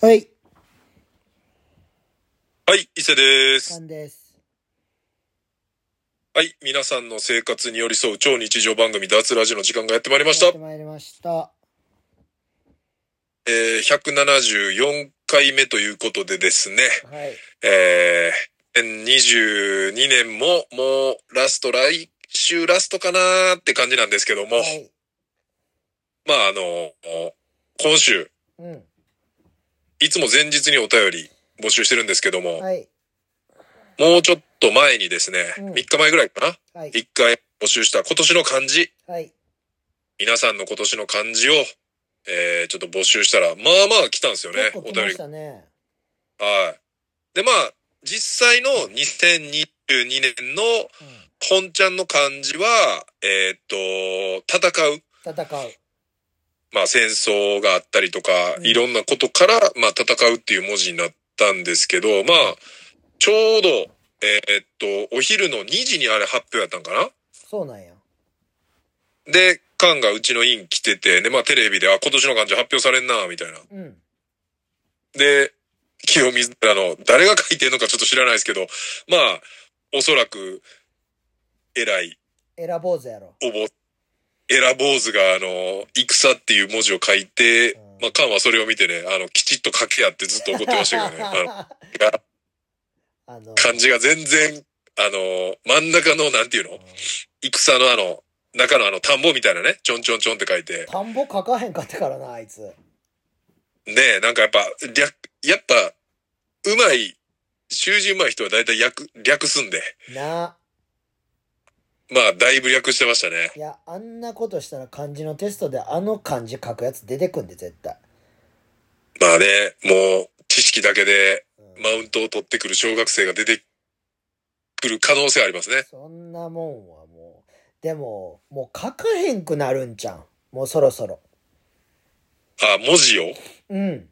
はい、はい、伊勢です。勘です。はい、皆さんの生活に寄り添う超日常番組脱ラジオの時間がやってまいりましたやって。まいりました。えー、174回目ということでですね、はい。えー、2022年ももうラスト、来週ラストかなーって感じなんですけども、はい。まああの、今週、うん。いつも前日にお便り募集してるんですけども、はい。もうちょっと前にですね、うん3日前ぐらいかな、はい。1回募集した今年の漢字、はい。皆さんの今年の漢字を、えー、ちょっと募集したら、まあまあ来たんですよね結、構来お便り。はい。で、まあ、実際の2022年のうん。本ちゃんの漢字は、えーっと、戦う。戦う。まあ戦争があったりとか、うんいろんなことから、まあ戦うっていう文字になったんですけど、まあ、ちょうど、えーっと、お昼の2時にあれ発表やったんかな？そうなんや。で、カンがうちの院来てて、で、まあテレビで、あ、今年の漢字発表されんな、みたいな。うん。で、清水寺の、誰が書いてんのかちょっと知らないですけど、まあ、おそらく、偉い、選ぼうぜやろ。おぼ、エラ坊主が、あの、戦っていう文字を書いてうん、まあ、カンはそれを見てね、あの、きちっと書けやってずっと怒ってましたけどね。あのがあの、漢字が全然、あの、真ん中の、なんていうの？戦のあの、中のあの、田んぼみたいなね、ちょんちょんちょんって書いて、田んぼ書かへんかったからな、あいつ。ねえ、なんかやっぱ、略、やっぱ、うまい、習字うまい人は大体略、略すんで、なまあ、だいぶ略してましたね。いや、あんなことしたら漢字のテストであの漢字書くやつ出てくんで、絶対。まあね、もう、知識だけで、うんマウントを取ってくる小学生が出てくる可能性ありますね。そんなもんはもう。でも、もう書かへんくなるんちゃん。もうそろそろ。あ、文字を？いうん。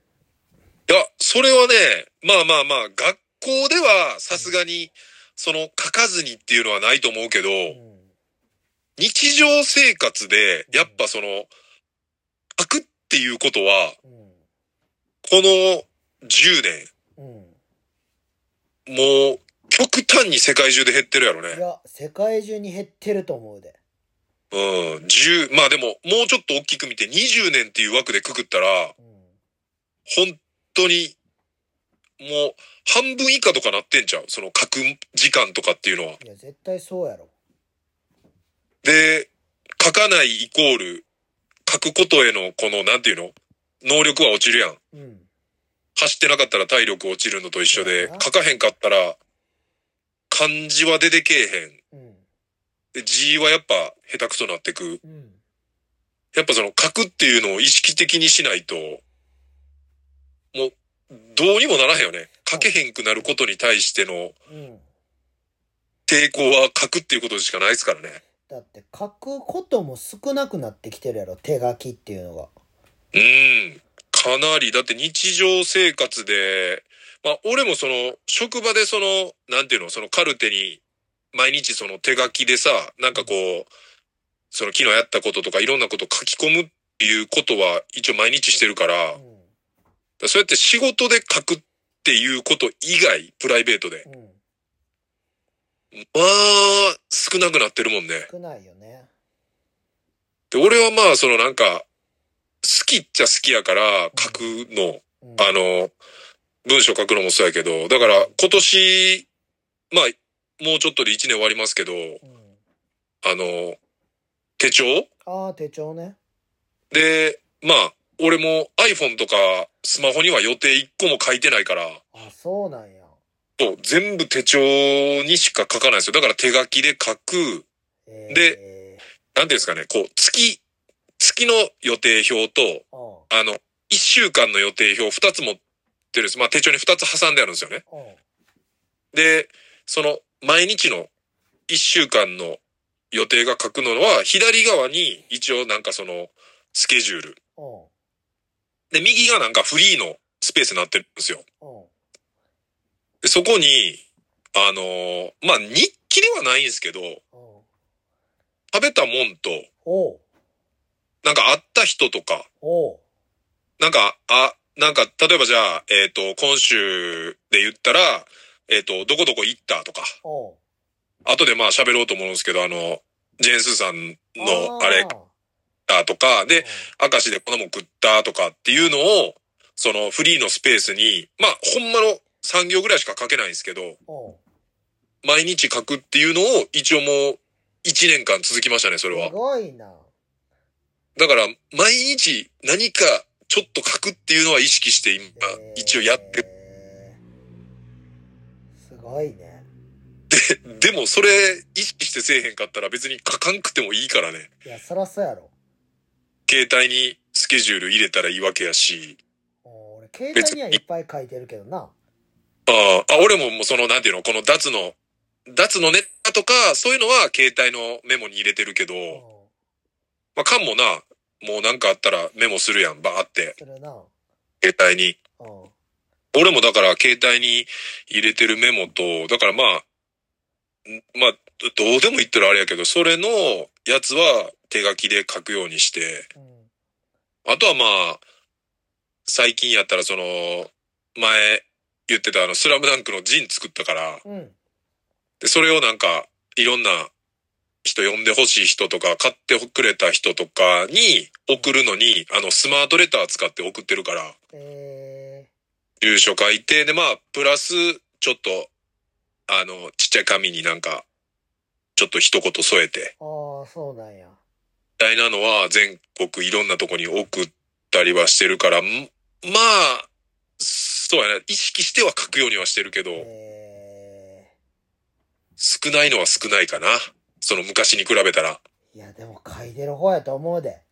や、それはね、まあまあまあ、学校ではさすがに、その、書かずにっていうのはないと思うけど、うん。日常生活で、やっぱその、書くっていうことは、うん。この10年、うん。もう、極端に世界中で減ってるやろね。いや、世界中に減ってると思うで。うん、10、まあでも、もうちょっと大きく見て20年っていう枠でくくったら、うん。本当に、もう、半分以下とかなってんちゃう？その書く時間とかっていうのは。いや、絶対そうやろ。で、書かないイコール、書くことへのこの、なんていうの？能力は落ちるやん。うん。走ってなかったら体力落ちるのと一緒で書かへんかったら、漢字は出てけえへん。うん。で、字はやっぱ下手くそなってく。うん。やっぱその書くっていうのを意識的にしないと、もう、どうにもならへんよね。書けへんくなることに対してのうん。抵抗は書くっていうことしかないですからね。だって書くことも少なくなってきてるやろ。手書きっていうのが。うん。かなり、だって日常生活で、まあ俺もその、職場でその、なんていうの、そのカルテに、毎日その手書きでさ、なんかこう、その昨日やったこととかいろんなこと書き込むっていうことは一応毎日してるから、うん。そうやって仕事で書くっていうこと以外、プライベートで。うん。まあ、少なくなってるもんね。少ないよね。で、俺はまあ、そのなんか、好きっちゃ好きやから書くの、うん。あの、文章書くのもそうやけど、だから今年、まあ、もうちょっとで1年終わりますけど、うん。あの、手帳？ああ、手帳ね。で、まあ、俺も iPhone とかスマホには予定1個も書いてないから、あ、そうなんや。そう全部手帳にしか書かないんですよ。だから手書きで書く、えー、でなんていうんですかね、こう、月、月の予定表と、うん。あの、1週間の予定表2つ持ってるんです。まあ手帳に2つ挟んであるんですよね。うん。で、その毎日の1週間の予定が書くのは、左側に一応なんかそのスケジュール。うん。で、右がなんかフリーのスペースになってるんですよ。そこに、あのーまあ、日記ではないんですけど、うん。食べたもんと。なんか会った人とか。なんか、あ、なんか、例えばじゃあ、えっ、と、今週で言ったら、えっ、と、どこどこ行ったとか、後でまあ喋ろうと思うんですけど、あの、ジェーンスーさんのあれーだとか、で、明石でこんなもん食ったとかっていうのを、そのフリーのスペースに、まあ、ほんまの3行ぐらいしか書けないんですけど、毎日書くっていうのを一応もう1年間続きましたね、それはす。ごいな。だから、毎日何かちょっと書くっていうのは意識して今、一応やってすごいね。でもそれ意識してせえへんかったら別に書かんくてもいいからね。いや、そらそうやろ。携帯にスケジュール入れたらいいわけやし。お俺、携帯にはいっぱい書いてるけどな。ああ、あ、俺ももうその、なんていうの、この脱の、脱のネタとか、そういうのは携帯のメモに入れてるけど、おまあ、かんもな、もうなんかあったらメモするやん、バーって。携帯に。お俺もだから携帯に入れてるメモと、だからまあ、んまあ、どうでも言ったらあれやけど、それのやつは手書きで書くようにして、うん。あとはまあ、最近やったらその、前言ってたあの、スラムダンクのジン作ったから、うん。で、それをなんか、いろんな人呼んでほしい人とか、買ってくれた人とかに送るのに、あの、スマートレター使って送ってるから、え住所書いて、で、まあ、プラス、ちょっと、あの、ちっちゃい紙になんか、ちょっと一言添えて、ー、ああ、そうなんや。みたいなのは全国いろんなとこに送ったりはしてるから、んまあ、そうやな、意識しては書くようにはしてるけど、え少ないのは少ないかな。その昔に比べたら。ー、いや、でも書いてる方やと思うで。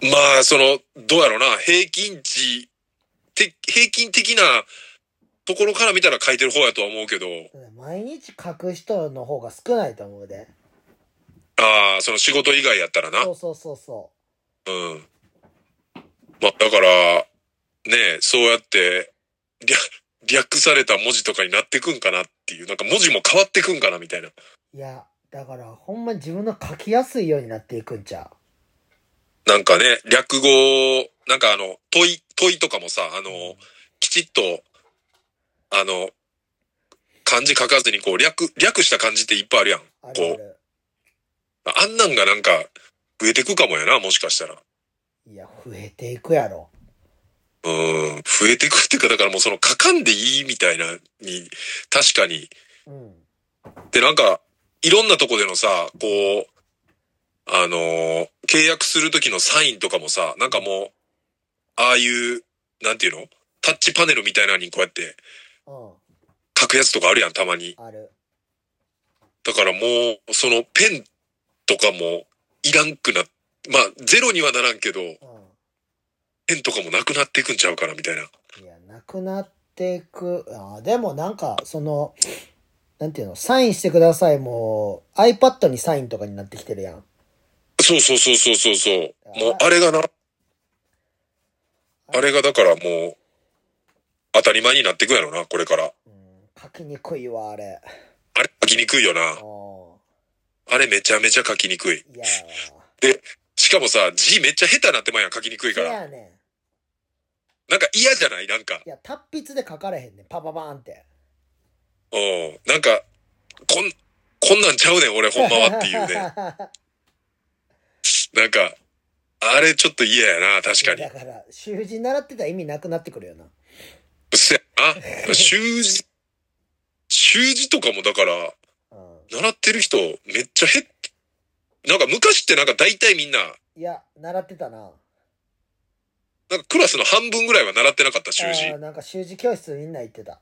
まあ、その、どうやろうな、平均値、て、平均的なところから見たら書いてる方やとは思うけど、毎日書く人の方が少ないと思うで。ああ、その仕事以外やったらな。そうそうそうそうん。まあ、だから、ねえ、そうやって、略、略された文字とかになってくんかなっていう、なんか文字も変わってくんかなみたいな。う。いや、だからほんま自分の書きやすいようになっていくんちゃなんかね、略語、なんかあの、問い、問いとかもさ、あう。の、きちっと、あの、漢字書かずにこう、略、略した漢字っていっぱいあるやん。あるある。あんなんがなんか、増えてくかもやな、もしかしたら。いや、増えていくやろ。うん、増えてくっていうか、だからもうその書かんでいいみたいなに、確かに。うん。で、なんか、いろんなとこでのさ、こう、あのー契約する時のサインとかもさ、なんかもう、ああいう、なんていうの？タッチパネルみたいなのにこうやってうん。書くやつとかあるやん、たまに。ある。だからもう、そのペンとかもいらんくな、まあ、ゼロにはならんけど、うペンとかもなくなっていくんちゃうかな、みたいな。ん。いや、なくなっていく。あでもなんか、その、なんていうの、サインしてくださいもう、iPad にサインとかになってきてるやん。そうそうそうそうそうそう。もう、あれがな、あれがだからもう、当たり前になっていくやろな、これから。うん。書きにくいわ、あれ。あれ書きにくいよな。うあれめちゃめちゃ書きにくい。ん。いやしかもさ、字めっちゃ下手なってまうやん、書きにくいせから。やねなんか嫌じゃない？なんか。ん。いや、達筆で書かれへんねん。パパパーンって。うん。なんか、こん、こんなんちゃうねん、俺ほんまはっていうね。なんか、あれちょっと嫌やな、確かにだ。から、習字習ってたら意味なくなってくるよな。うっせやな。習字、習字とかもだから、うん。習ってる人めっちゃ減っ、なんか昔ってなんか大体みんな、いや、習ってたな。なんかクラスの半分ぐらいは習ってなかった習字あー。なんか習字教室みんな行ってた。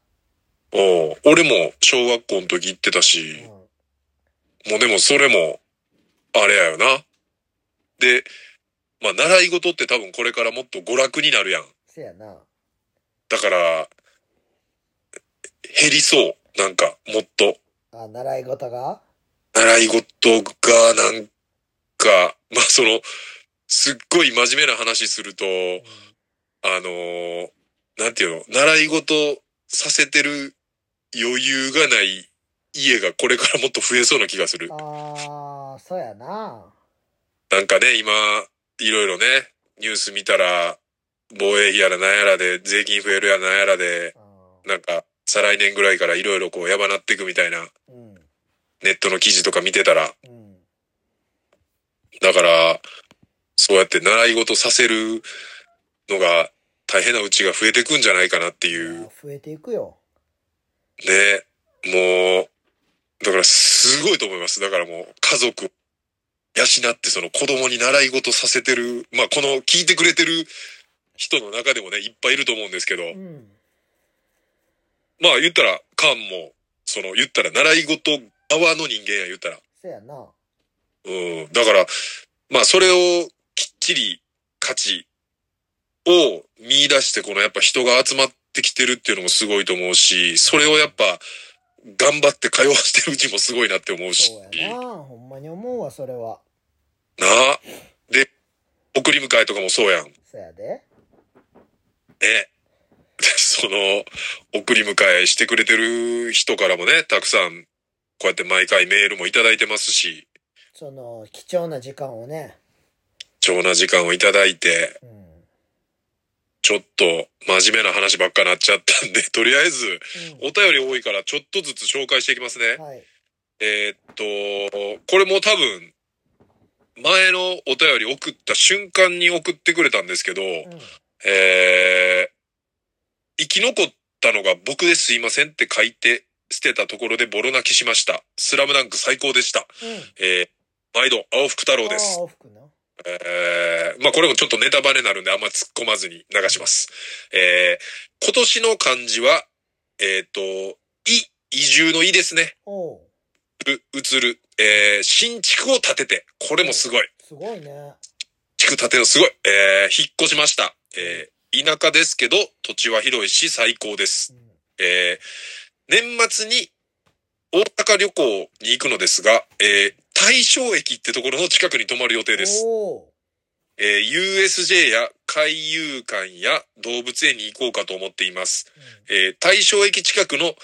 おう俺も小学校の時行ってたし、うん。もうでもそれも、あれやよな。で、まあ習い事って多分これからもっと娯楽になるやん。せやな。だから、減りそう。なんか、もっと。あ、習い事が？習い事がなんか、まあその、すっごい真面目な話すると、うんあのーなんていうの、習い事させてる余裕がない家がこれからもっと増えそうな気がする。ああ、そうやな。なんかね、今、いろいろね、ニュース見たら、防衛費やらなんやらで、税金増えるやらなんやらで、あなんか、再来年ぐらいからいろいろこう、やばなっていくみたいな、ーうん。ネットの記事とか見てたら、うん。だから、そうやって習い事させるのが大変なうちが増えていくんじゃないかなっていいう。や増えていくよ。ね。もう、だからすごいと思います。だからもう家族養ってその子供に習い事させてる、まあこの聞いてくれてる人の中でもね、いっぱいいると思うんですけど、うん。まあ言ったら、カンも、その言ったら習い事側の人間や言ったら。そやな。うん。だから、まあそれをきっちり価値を見出してこのやっぱ人が集まってきてるっていうのもすごいと思うし、それをやっぱ頑張って通わしてるうちもすごいなって思うし。そうやな。ほんまに思うわ、それは。なあ。で、送り迎えとかもそうやん。ね。そやで。で その、送り迎えしてくれてる人からもね、たくさん、こうやって毎回メールもいただいてますし、その、貴重な時間をね。貴重な時間をいただいて、うん。ちょっと真面目な話ばっかなっちゃったんで、とりあえず、お便り多いからちょっとずつ紹介していきますねうん。。はい。えーっと、これも多分、前のお便り送った瞬間に送ってくれたんですけど、うん。えー、生き残ったのが僕ですいませんって書いて捨てたところでボロ泣きしました。スラムダンク最高でした。うん。えー、毎度、青福太郎ですあ。あ、服な。えー、まあこれもちょっとネタバレになるんであんま突っ込まずに流します。えー、今年の漢字は、えっ、と、い、移住のいですね。おう。う、移る。えー、新築を建てて。これもすごい。すごいね。地区建てるのすごい。えー、引っ越しました。えー、田舎ですけど、土地は広いし最高です。うん。えー、年末に大阪旅行に行くのですが、えー、大正駅ってところの近くに泊まる予定です。えー USJ や海遊館や動物園に行こうかと思っています。えー大正駅近くの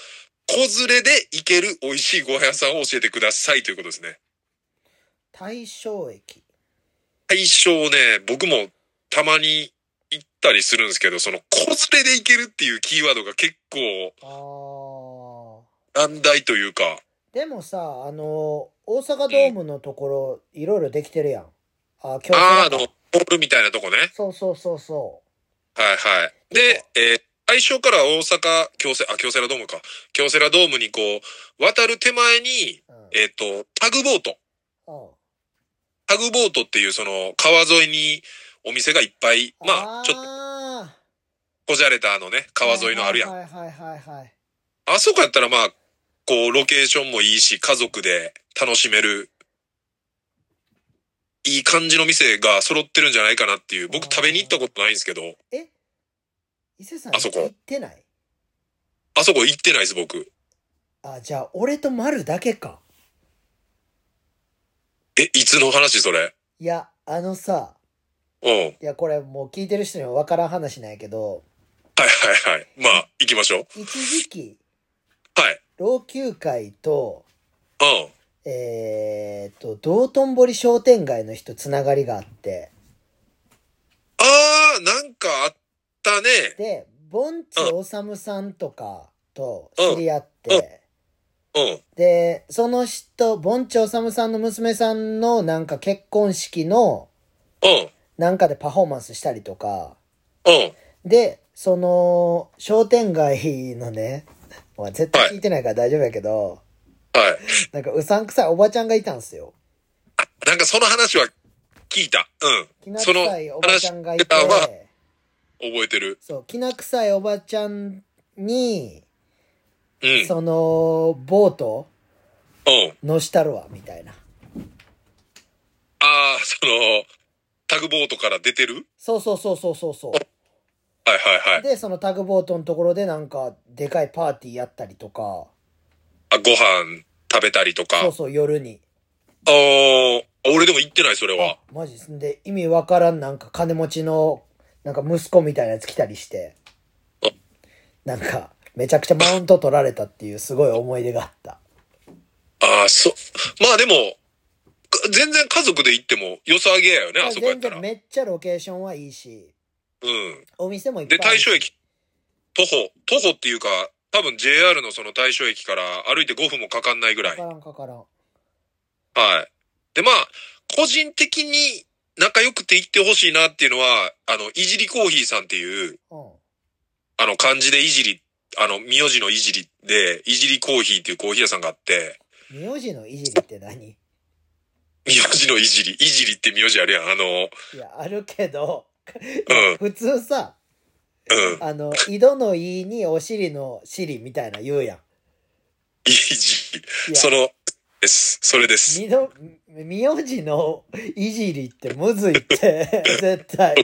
子連れで行ける美味しいご飯屋さんを教えてくださいということですね。大正駅。大正ね、僕もたまに行ったりするんですけど、その子連れで行けるっていうキーワードが結構。難題というか、でもさ、あの、大阪ドームのところ、いろいろできてるやん。あ、今あーあの、日ホールみたいなとこね。そうそうそうそはいはい。で、えー最初から大阪、京セ、あ、京セラドームか。京セラドームにこう、渡る手前に、う。うん。えっ、と、タグボート。うんタグボートっていうその川沿いにお店がいっぱい、まあ、ちょっとあこじゃれたあのね、ー川沿いのあるやん。はいはいはいはい。あそこやったらまあ、こう、ロケーションもいいし、家族で楽しめる、いい感じの店が揃ってるんじゃないかなっていう。僕食べに行ったことないんですけど、え？伊勢さんあそこ行ってない？あそこ行ってないです、僕。あ、じゃあ、俺と丸だけか。え、いつの話それ？いや、あのさ、うん。はいいや、これもう聞いてる人には分からん話なんやけど、はいはい。まあ、行きましょう。一時期、はい。老朽会と、うん。えー、と、道頓堀商店街の人つながりがあって、あー、なんかあったね。で、盆地治さんとかと知り合って、うん。で、その人、盆地治さんの娘さんのなんか結婚式のうん。なんかでパフォーマンスしたりとか、うん。で、その、商店街のね、まあ絶対聞いてないから大丈夫やけど、はい。なんかうさんくさいおばちゃんがいたんすよ。なんかその話は聞いた。うん。きなその臭いおばちゃんがいて、覚えてる。そう、きな臭いおばちゃんに、うん。その、ボートうん。乗したるわ、みたいな。ああ、その、タグボートから出てる？そうそうそうそうそうそう。はいはいはい。で、そのタグボートのところでなんか、でかいパーティーやったりとか、あ、ご飯食べたりとか。そうそう、夜に。あー俺でも行ってない、それはあ。、マジ？ですんで、意味わからんなんか金持ちの、なんか息子みたいなやつ来たりしてあ、なんか、めちゃくちゃマウント取られたっていうすごい思い出があった。ああ、そ、まあでも、か全然家族で行っても良さげやよね、あそこやったら。全然めっちゃロケーションはいいし、うん。お店もいっぱいで。大正駅、徒歩、徒歩っていうか、多分 JR のその大正駅から歩いて5分もかかんないぐらいかか。らんかからん。はい。で、まあ、個人的に仲良くて行ってほしいなっていうのは、あの、いじりコーヒーさんっていう、うん。あの、漢字でいじり、あの、名字のいじりで、いじりコーヒーっていうコーヒー屋さんがあって、名字のいじりって何？名字のいじり、いじりって名字あるやん。あの、いや、あるけど、うん 普通さ、うん、あの、井戸のいにお尻の尻みたいな言うやん。いじその、です。それです。みど、名字のいじりってむずいって、絶対。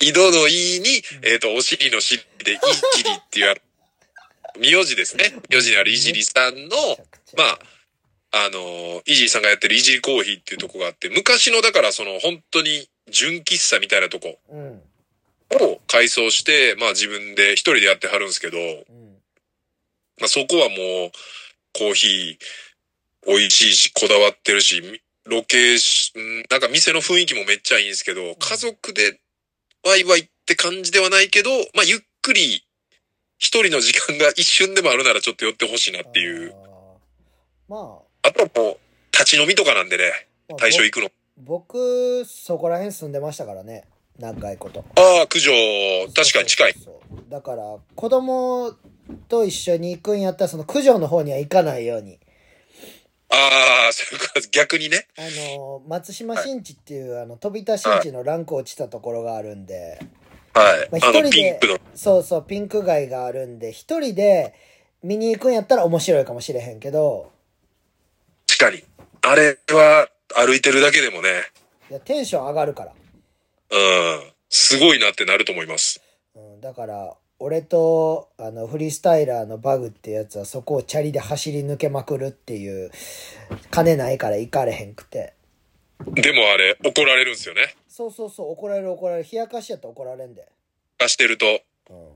井戸のいに、えっ、と、お尻の尻でいじりっていう、名字ですね。名字にあるいじりさんの、まあ、あの、イジリさんがやってるイジリコーヒーっていうとこがあって、昔のだからその本当に純喫茶みたいなとこうん。を改装して、まあ自分で一人でやってはるんですけど、うん。まあそこはもうコーヒー美味しいし、こだわってるし、ロケーション、なんか店の雰囲気もめっちゃいいんですけど、家族でワイワイって感じではないけど、まあゆっくり一人の時間が一瞬でもあるならちょっと寄ってほしいなっていう。あー。まあとはもう立ち飲みとかなんでね、あ、対象行くの。僕、そこら辺住んでましたからね。長いこと。ああ、九条、確かに近い。そうそうだから、子供と一緒に行くんやったら、その九条の方には行かないように。ああ、そういうこと逆にね。あの、松島新地っていう、あの、飛田新地のランク落ちたところがあるんで、はい。まあ一人でピンクの。そうそう、ピンク街があるんで、一人で見に行くんやったら面白いかもしれへんけど、確かに。あれは、歩いてるだけでもね、いやテンション上がるから。うん。すごいなってなると思います。うん、だから、俺と、あの、フリースタイラーのバグってやつはそこをチャリで走り抜けまくるっていう、金ないから行かれへんくて。でもあれ、怒られるんですよね。そうそうそう、怒られる怒られる。冷やかしやったら怒られんで。貸してると。うん。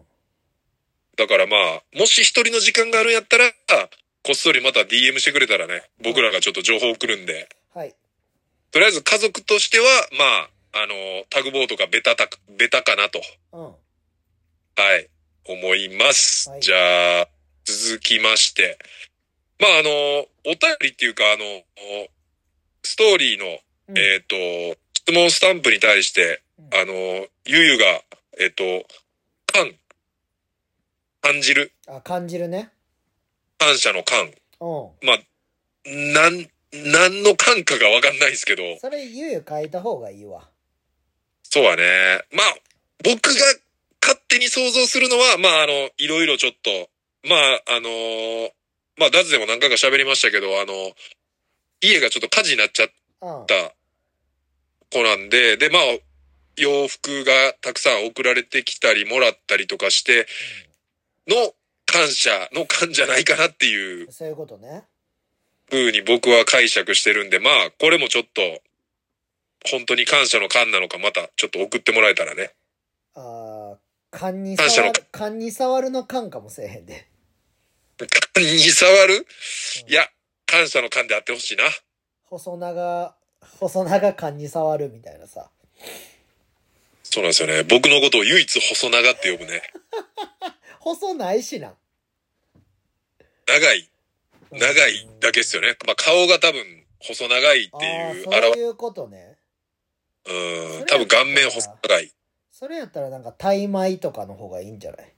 だからまあ、もし一人の時間があるんやったら、こっそりまた DM してくれたらね、僕らがちょっと情報送るんで。はい。とりあえず家族としては、まあ、あの、タグボートがベタた、ベタかなと。うん。はい。思います。はいじゃあ、続きまして。まあ、あの、お便りっていうか、あの、ストーリーの、うんえっ、と、質問スタンプに対して、うんあの、ゆゆが、えっ、と、感、感じる、あ、感じるね。感謝の感。うん。まあ、なん、何の感かがわかんないですけど、それ、ゆうゆう書いた方がいいわ。そうはね。まあ、僕が勝手に想像するのは、まあ、あの、いろいろちょっと、まあ、あのーまあ、ダズでも何回か喋りましたけど、あの、家がちょっと火事になっちゃっうん。た子なんで、で、まあ、洋服がたくさん送られてきたり、もらったりとかして、の感謝の感じゃないかなっていうそういうことね。風に僕は解釈してるんで、まあ、これもちょっと、本当に感謝の感なのか、またちょっと送ってもらえたらね。ああ、感謝の触る、勘に触るの勘かもせえへんで。感に触る？いや、感謝の感であってほしいな。細長、細長勘に触るみたいなさ。そうなんですよね。僕のことを唯一細長って呼ぶね。細ないしな。長い、長いだけですよね。まあ顔が多分細長いってああいう、そう表いうことね。うん、多分顔面細長い。それやったらなんか、タイ米とかの方がいいんじゃない？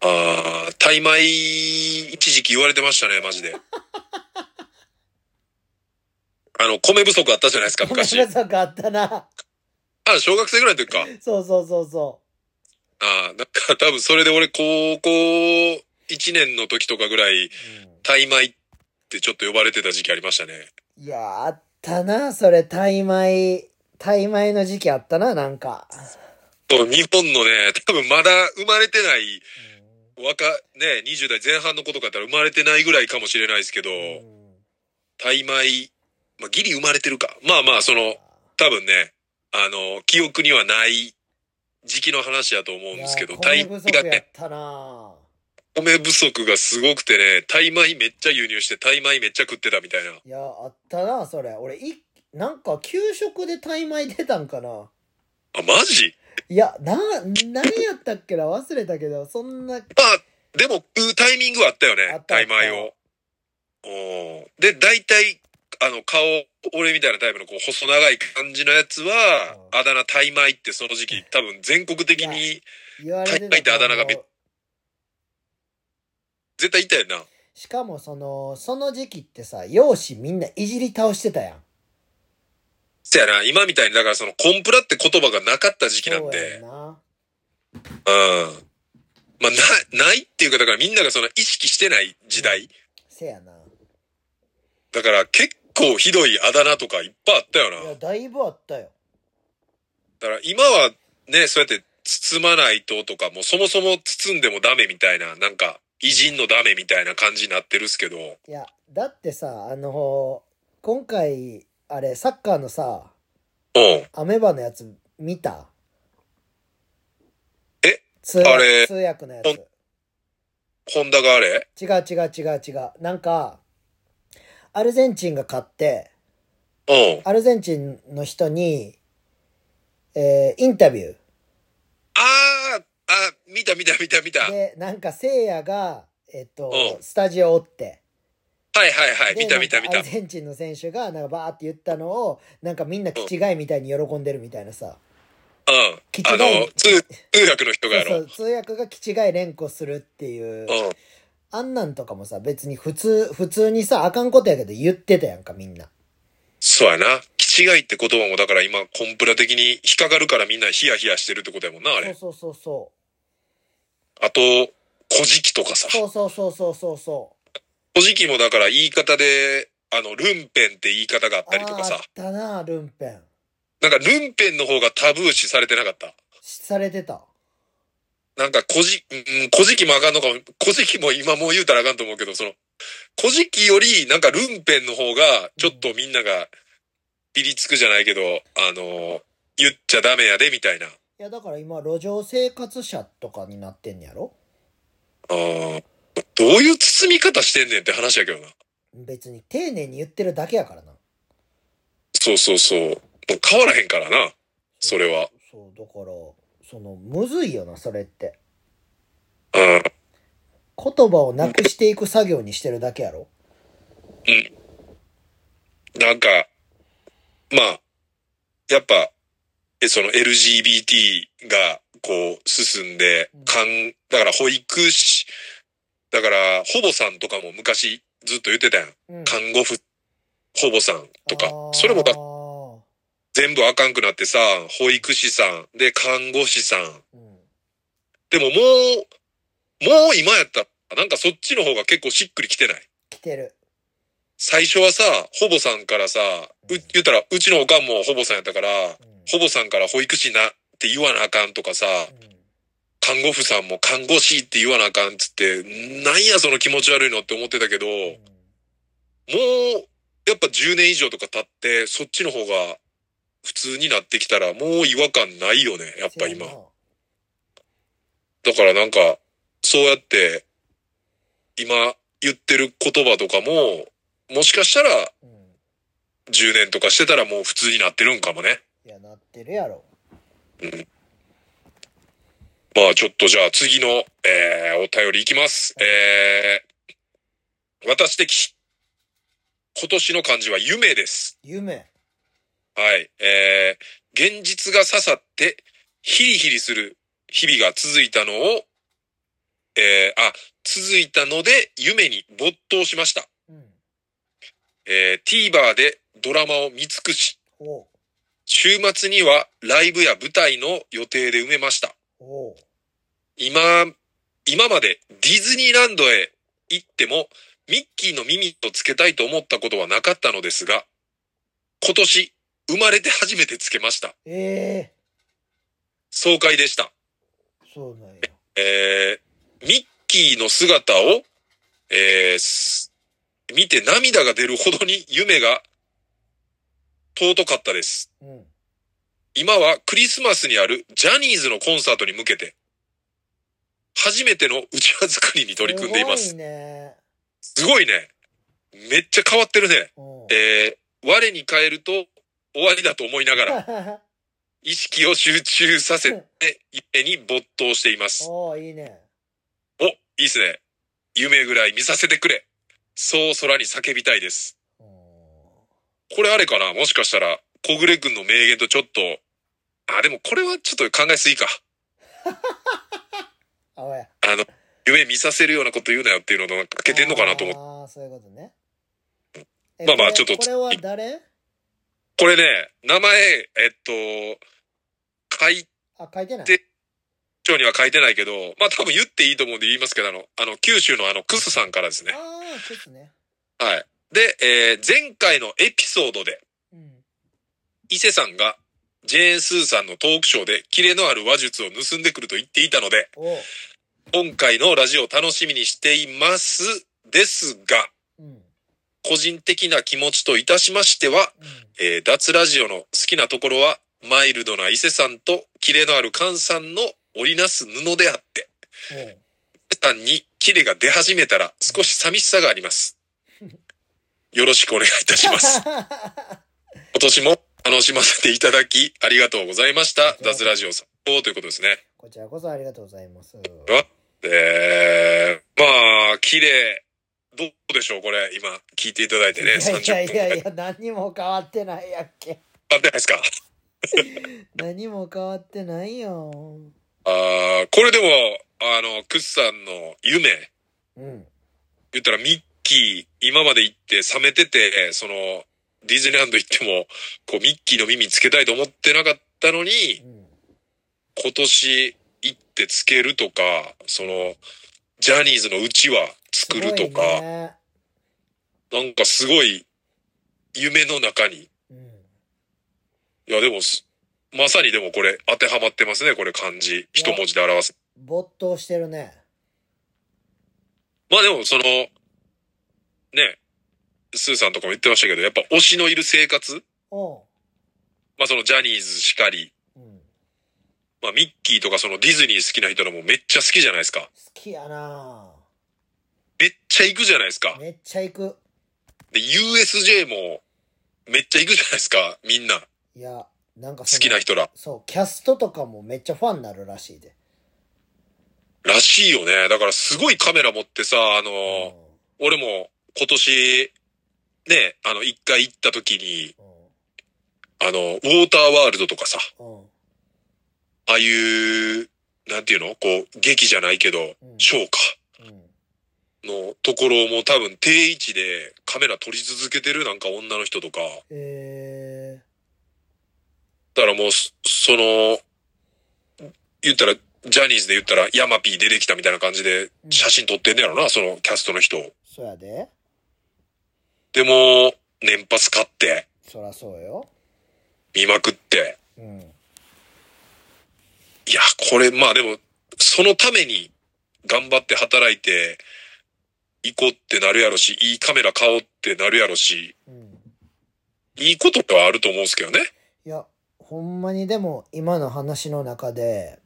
ああ、タイ米、一時期言われてましたね、マジで。あの、米不足あったじゃないですか、昔。米不足あったな。あ、小学生ぐらいの時か。そうそうそうそああ、なんか多分それで俺高校1年の時とかぐらい、う。タイ米ってちょっと呼ばれてた時期ありましたね。うん、いや、あったな、それ、タイ米、タイ米の時期あったな、なんか。そう日本のね、多分まだ生まれてない、若、ね、20代前半の子とかだったら生まれてないぐらいかもしれないですけど、うんタイ米、まあ、ギリ生まれてるか。まあまあ、その、多分ね、あの、記憶にはない時期の話だと思うんですけど、タイ米がね、たな。米不足がすごくてね、タイ米めっちゃ輸入して、タイ米めっちゃ食ってたみたいな。いや、あったな、それ。俺、い、なんか、給食でタイ米出たんかな。あ、マジ？いや、な、何やったっけな忘れたけど、そんな、まあ、でも、うタイミングはあったよねタイマイを。おーで、大体、あの、顔、俺みたいなタイプのこう、細長い感じのやつは、うんあだ名タイマイってその時期、多分全国的にタイってあだ名がめと思う絶対いたよな。しかもその、その時期ってさ、容姿みんないじり倒してたやん。そやな、今みたいに、だからその、コンプラって言葉がなかった時期なんそうやで、んな。うん。まあ、な、ないっていうか、だからみんながその意識してない時代。せやな。だから結構ひどいあだ名とかいっぱいあったよな。いや、だいぶあったよ。だから今はね、そうやって包まないととか、もうそもそも包んでもダメみたいな、なんか、偉人のダメみたいな感じになってるっすけど、いや、だってさ、あの今回、あれ、サッカーのさ、うん。アメバのやつ見た？え？通訳あれ？通訳のやつ。ホンダがあれ？違う違う違う違う。なんか、アルゼンチンが勝って、うん。アルゼンチンの人に、えーインタビュあー、あ、見た見た見た見た。で、なんか、聖夜が、えっとう、んスタジオおって、はいはい、で見た見た見たアル。ゼンチンの選手が、なんかバーって言ったのを、なんかみんな気違いみたいに喜んでるみたいなさ。うん。気違いあの、通、通訳の人がやろ。そうそう、通訳が気違い連呼するっていう。うん。あんなんとかもさ、別に普通、普通にさ、あかんことやけど言ってたやんか、みんな。そうやな。気違いって言葉もだから今コンプラ的に引っかかるからみんなヒヤヒヤしてるってことやもんな、あれ。そうそうそうそあと、古事記とかさう。。そうそうそうそうそうそう。古事記もだから言い方で、あの、ルンペンって言い方があったりとかさあ。ったな、ルンペン。なんかルンペンの方がタブー視されてなかった？されてた。なんか古事、うん、古事記もあかんのかも、古事記も今もう言うたらあかんと思うけど、その、古事記よりなんかルンペンの方が、ちょっとみんなが、ピリつくじゃないけど、あの、言っちゃダメやで、みたいな。いや、だから今、路上生活者とかになってんねやろ？あーどういう包み方してんねんって話やけどな。別に丁寧に言ってるだけやからな。そうそうそう。もう変わらへんからな。それは。そう、だから、その、むずいよな、それって。うん。言葉をなくしていく作業にしてるだけやろ？なんか、まあ、やっぱ、えその LGBT がこう進んでうん、かん、だから保育士、だから、ほぼさんとかも昔ずっと言ってたやん。うん。看護婦、ほぼさんとか。それもだ全部あかんくなってさ、保育士さん、で、看護師さん。うん。でももう、もう今やったら、なんかそっちの方が結構しっくりきてない？来てる。最初はさ、ほぼさんからさ、う、言ったら、うちのおかんもほぼさんやったから、うん。ほぼさんから保育士なって言わなあかんとかさ、うん看護婦さんも看護師って言わなあかんっつって、なんやその気持ち悪いのって思ってたけど、もう、やっぱ10年以上とか経って、そっちの方が普通になってきたら、もう違和感ないよね、やっぱ今だからなんか、そうやって、今言ってる言葉とかも、もしかしたらうん。10年とかしてたらもう普通になってるんかもね。いや、なってるやろ。まあちょっとじゃあ次の、えー、お便りいきます。えー、私的、今年の漢字は夢です。夢。はい。えー、現実が刺さって、ヒリヒリする日々が続いたのを、えー、あ、続いたので夢に没頭しました。うん。えー、TVer でドラマを見尽くし。週末にはライブや舞台の予定で埋めました。今、今までディズニーランドへ行ってもミッキーの耳をつけたいと思ったことはなかったのですが、今年生まれて初めてつけました。ええ爽快でした。そうなんや。えー、ミッキーの姿を、えーす見て涙が出るほどに夢が尊かったです。うん。今はクリスマスにあるジャニーズのコンサートに向けて、初めてのうちわ作りに取り組んでいます。すごいね。すごいね。めっちゃ変わってるね。うん。えー、我に変えると終わりだと思いながら、意識を集中させて、夢に没頭しています。おーいいね。お、いいっすね。夢ぐらい見させてくれ。そう空に叫びたいです。これあれかな？もしかしたら、小暮くんの名言とちょっと、あ、でもこれはちょっと考えすぎか。あおや。あの、夢見させるようなこと言うなよっていうのとなんかかけてんのかなと思って。ああ、そういうことね。えまあまあちょっとこれは誰？これね、名前、えっと、会あ、書いてない。で長には書いてないけど、まあ多分言っていいと思うんで言いますけど、あの、あの、九州のあの、クスさんからですね。ああ、ですね。はい。で、えー前回のエピソードで、うん。伊勢さんが、ジェーン・スーさんのトークショーで、キレのある話術を盗んでくると言っていたので。今回のラジオを楽しみにしています。ですが、うん。うん。個人的な気持ちといたしましては、えー脱ラジオの好きなところは、マイルドな伊勢さんと、キレのある菅さんの織りなす布であって。伊勢さんにキレが出始めたら少し寂しさがあります。よろしくお願いいたします。今年も楽しませていただき、ありがとうございました。脱ラジオさん。ということですね。こちらこそありがとうございます。えー、まあ、綺麗。どうでしょうこれ、今、聞いていただいてね、いやいや30分いや何にも変わってないやっけ。あってないですか？何も変わってないよ。あーこれでも、あの、クッさんの夢、うん。言ったらミッキー、今まで行って冷めてて、その、ディズニーランド行っても、こう、ミッキーの耳つけたいと思ってなかったのにう、ん。今年行ってつけるとか、その、ジャニーズのうちわ作るとか、いねなんかすごい、夢の中に。うん。いや、でもす、まさにでもこれ当てはまってますね、これ漢字。一文字で表す。没頭してるね。まあでも、その、ね、スーさんとかも言ってましたけど、やっぱ推しのいる生活？まあそのジャニーズしかり、うん。まあミッキーとかそのディズニー好きな人らもめっちゃ好きじゃないですか。好きやなめっちゃ行くじゃないですか。めっちゃ行く。で、USJ もめっちゃ行くじゃないですか、みんな。好いや、なんかそのきな人ら。そう、キャストとかもめっちゃファンになるらしいで。らしいよね。だからすごいカメラ持ってさ、あのうん。俺も今年、ね、あの、一回行った時に、あの、ウォーターワールドとかさ、うん。うん。ああいう、なんていうの？こう、劇じゃないけど、うんショーか。うん。のところも多分定位置でカメラ撮り続けてるなんか女の人とか、えだからもうそ、その、言ったら、ジャニーズで言ったらヤマピー出てきたみたいな感じでうん写真撮ってんねやろな、そのキャストの人。ー、そやで。でも、年パス買って、そらそうよ。見まくって。うん。いや、これ、まあでも、そのために頑張って働いて、行こうってなるやろし、いいカメラ買おうってなるやろし、うん。いいことはあると思うんですけどね。いや、ほんまにでも今の話の中で、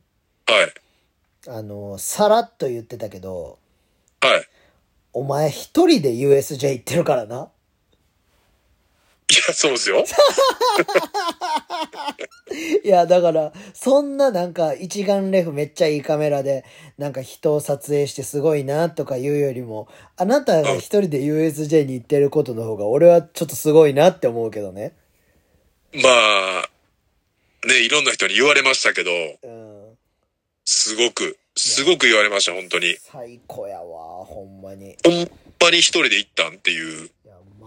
はい。あの、さらっと言ってたけど、はい。お前一人で USJ 行ってるからな。いや、そうですよ。いや、だから、そんななんか一眼レフめっちゃいいカメラで、なんか人を撮影してすごいなとか言うよりも、あなたが一人で USJ に行ってることの方が俺はちょっとすごいなって思うけどね。まあ、ね、いろんな人に言われましたけど、うん。すごく、すごく言われました、本当に。最高やわ、ほんまに。いほんまに一人で行ったんっていう、や、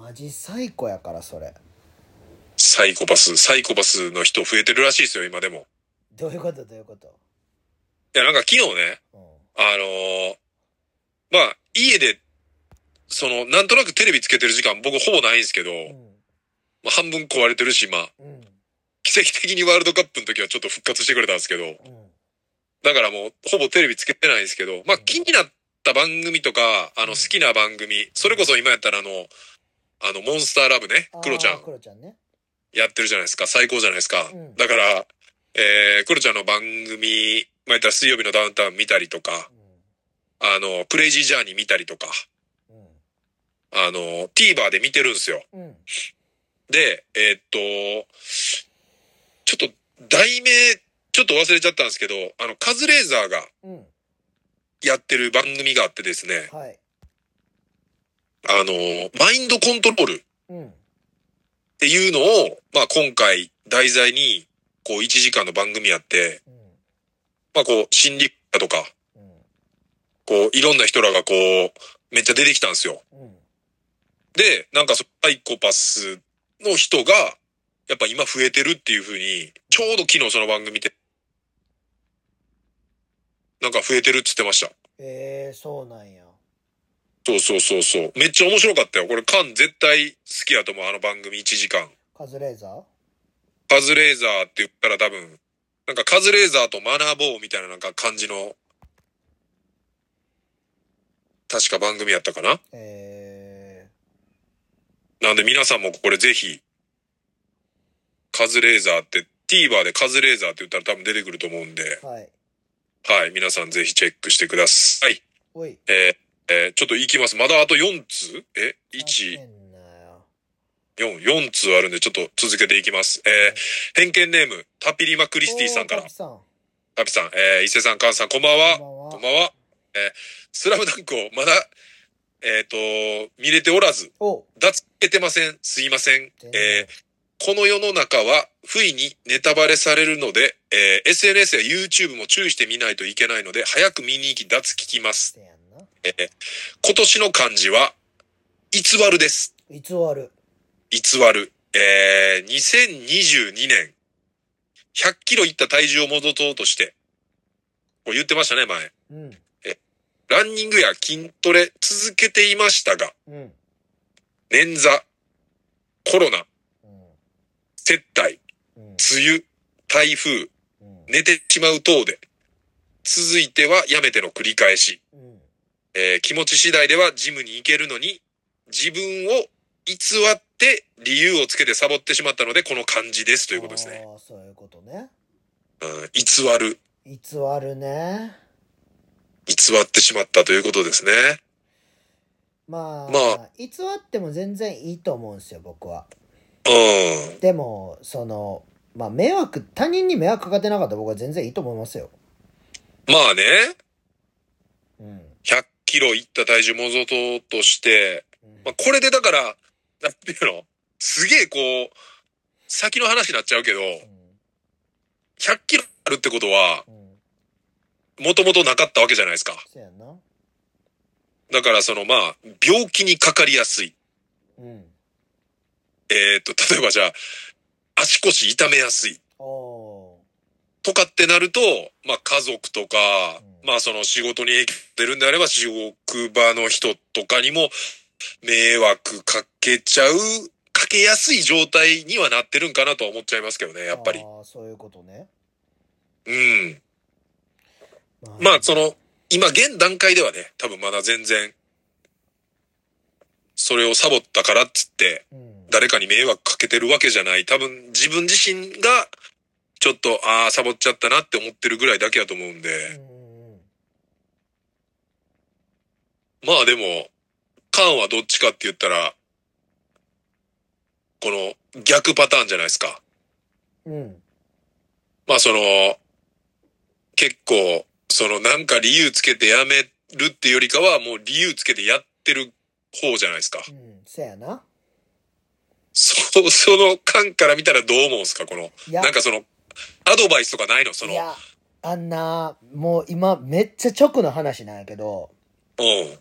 マジ最高やから、それ。サイコパス、サイコパスの人増えてるらしいですよ、今でも。どういうこと？どういうこと？いや、なんか昨日ね、うん。あのーまあ、家で、その、なんとなくテレビつけてる時間僕ほぼないんですけど、まあ、半分壊れてるし、まあ、うん。うん。奇跡的にワールドカップの時はちょっと復活してくれたんですけど、うん。だからもう、ほぼテレビつけてないんですけど、まあ気になった番組とか、あの好きな番組、それこそ今やったらあの、あの、モンスターラブね、クロちゃんクロちゃんね。やってるじゃないですか、最高じゃないですか。うんだから、えー、クロちゃんの番組、まあ言ったら水曜日のダウンタウン見たりとか、あの、クレイジージャーニー見たりとか、うん。あの、TVer で見てるんですよ。うん。うん。で、えーっと、ちょっと題名、ちょっと忘れちゃったんですけど、あの、カズレーザーがうん。やってる番組があってですね、はい。あの、マインドコントロールっうん。ていうのを、まあ今回題材に、こう1時間の番組やって、うん。まあこう心理家とか、うん。こういろんな人らがこう、めっちゃ出てきたんですよ。うん。で、なんかサイコパスの人が、やっぱ今増えてるっていう風に、ちょうど昨日その番組で、なんか増えてるって言ってました。ええそうなんや。そうそうそうそう。めっちゃ面白かったよ。これ、カン絶対好きやと思う。あの番組1時間。カズレーザー？カズレーザーって言ったら多分、なんかカズレーザーと学ぼうみたいななんか感じの、確か番組やったかな？えなんで皆さんもこれぜひ、カズレーザーって、TVer でカズレーザーって言ったら多分出てくると思うんで、ー、はい。はい、皆さんぜひチェックしてください。おい。えーえーちょっと行きます。まだあと4通？え ?1、変なよ。4、4通あるんでちょっと続けていきます。えー偏見ネーム、タピリマクリスティさんからタピ。さん。タピさん、えー伊勢さん、カンさん、こんばんは。こんばんは。えースラムダンクをまだ、えっ、と、見れておらず、お脱けてません。すいません。えーこの世の中は不意にネタバレされるので、えー SNS や YouTube も注意して見ないといけないので、早く見に行き脱聞きます。えー今年の漢字は、偽るです。いつ終わる偽る。えー2022年、100キロいった体重を戻そうとして、こう言ってましたね、前。うん。ランニングや筋トレ続けていましたが、うん。捻挫、コロナ、うん。接待、うん。梅雨、台風、うん。寝てしまう等で、続いてはやめての繰り返し、うん。えー気持ち次第ではジムに行けるのに、自分を偽って理由をつけてサボってしまったので、この漢字ですということですね。ああ、そういうことね。うん、偽る、偽るね。偽ってしまったということですね。まあ、まあ偽っても全然いいと思うんですよ、僕は。うん。でも、その、まあ、迷惑、他人に迷惑かかってなかったら僕は全然いいと思いますよ。まあね、うん。100キロいった体重戻そうとして、うんまあ、これでだから、なんていうの？すげえこう、先の話になっちゃうけど、100キロあるってことは。もともとなかったわけじゃないですか。だからそのまあ、病気にかかりやすい。うん。えっ、と、例えばじゃあ、足腰痛めやすい。おとかってなると、まあ家族とか、うんまあその仕事に影響出るんであれば職場の人とかにも迷惑かけちゃう、かけやすい状態にはなってるんかなとは思っちゃいますけどね、ーやっぱり。ああ、そういうことね。うん。ままあその、今現段階ではね、多分まだ全然、それをサボったからっつって、うん。誰かに迷惑かけてるわけじゃない。多分自分自身が、ちょっと、ああ、サボっちゃったなって思ってるぐらいだけだと思うんうで。まあでも、カンはどっちかって言ったら、この逆パターンじゃないですか。うん。うん。まあその、結構、そのなんか理由つけてやめるっていうよりかは、もう理由つけてやってる方じゃないですか。うん。そやな。そ、その感から見たらどう思うんすかこの、なんかその、アドバイスとかないの？その、いや、あんな、もう今めっちゃ直の話なんやけど、うん。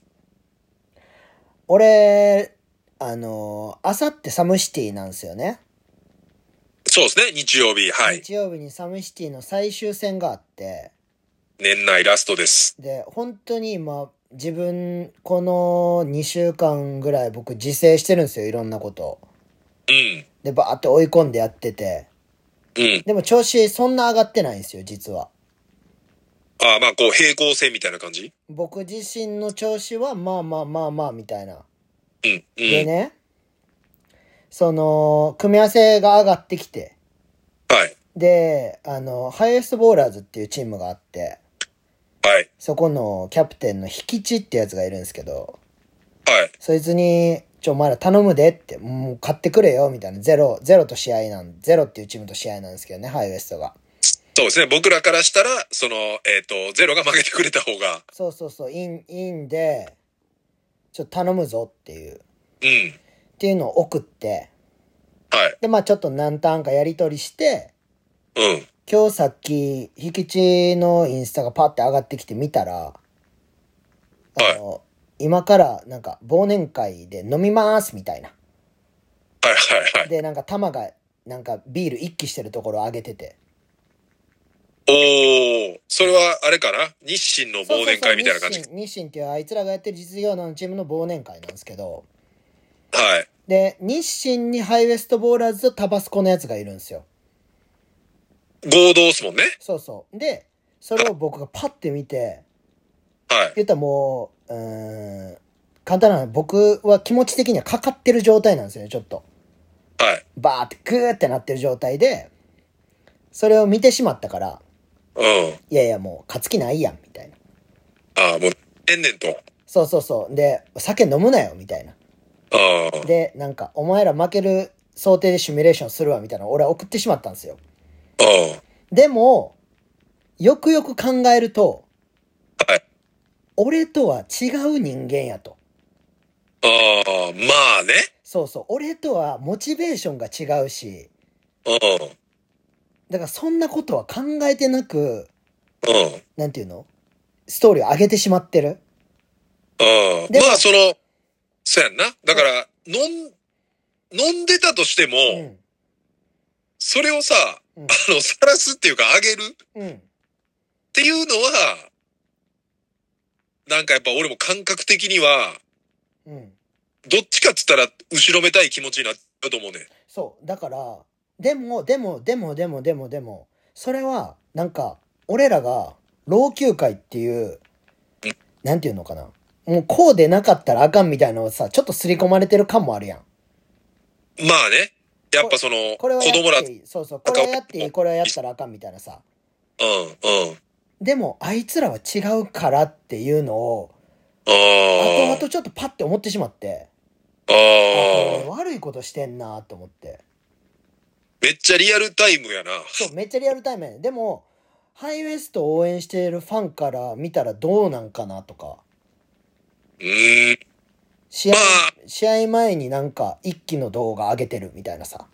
俺、あの、あさってサムシティなんですよね。そうですね、日曜日。はい。日曜日にサムシティの最終戦があって、年内ラストです。で、本当に今、自分、この2週間ぐらい僕自制してるんですよ、いろんなこと。うん。で、バーって追い込んでやってて。うん。でも調子そんな上がってないんですよ、実は。ああ、まあこう平行線みたいな感じ？僕自身の調子は、まあまあまあまあ、みたいな。うん。うん。でね、その、組み合わせが上がってきて、はい。で、あの、ハイエストボーラーズっていうチームがあって、はい。そこのキャプテンの引き地ってやつがいるんですけど、はい。そいつにちょ、お前ら頼むでって、もう買ってくれよ、みたいな。ゼロ、ゼロと試合なん、ゼロっていうチームと試合なんですけどね、ハイウエストが。そうですね。僕らからしたら、その、えっ、と、ゼロが負けてくれた方が、そうそうそう、イン、インで、ちょっと頼むぞっていう、うん。っていうのを送って、はい。で、まあちょっと何ターンかやり取りして、うん。今日さっき、ひきちのインスタがパッて上がってきて見たら、あの、今からなんか忘年会で飲みますみたいな。はいはいはい。で、なんか玉がなんかビール一気してるところを上げてて。おー、それはあれかな？日清の忘年会みたいな感じ？そうそうそう日清日清っていうあいつらがやってる実業団のチームの忘年会なんですけど、はい。で、日清にハイウエストボーラーズとタバスコのやつがいるんですよ。合同っすもんね。そうそう。で、それを僕がパッて見て、はい。言ったらもう、うーん、簡単なの僕は気持ち的にはかかってる状態なんですよね、ちょっと。はい。バーってグーってなってる状態で、それを見てしまったから、うん。いやいやもう勝つ気ないやん、みたいな。ああ、もう、天然と。そうそうそう。で、酒飲むなよ、みたいな。ああ。で、なんか、お前ら負ける想定でシミュレーションするわ、みたいな俺は送ってしまったんですよ。ああ。でも、よくよく考えると、はい。俺とは違う人間やと。ああ、まあね。そうそう。俺とはモチベーションが違うし、うん。だからそんなことは考えてなく、うん。なんていうの？ストーリーを上げてしまってる。ああ。でもまあ、その、そうやんな。だから、飲ん、飲んでたとしても、うん。それをさ、うんあの、晒すっていうか、あげるっうん。ていうのは、なんかやっぱ俺も感覚的には、うん。どっちかっつったら、後ろめたい気持ちになったと思うね。そう。だから、でも、でも、でも、でも、でも、でも、それは、なんか、俺らが、老朽会っていう、なんていうのかな。もうこうでなかったらあかんみたいなのをさ、ちょっと刷り込まれてる感もあるやん。まあね。やっぱその、これはや子供ら。そうそう。これはやっていい。これはやったらあかんみたいなさ。うん。でも、あいつらは違うからっていうのを、あ後あ。々ちょっとパッて思ってしまって、ああ。悪いことしてんなと思って。めっちゃリアルタイムやな。そう、めっちゃリアルタイムやねんでも、ハイウエストを応援しているファンから見たらどうなんかなとか。うーん。試合まあ、試合前になんか一気の動画上げてるみたいなさ。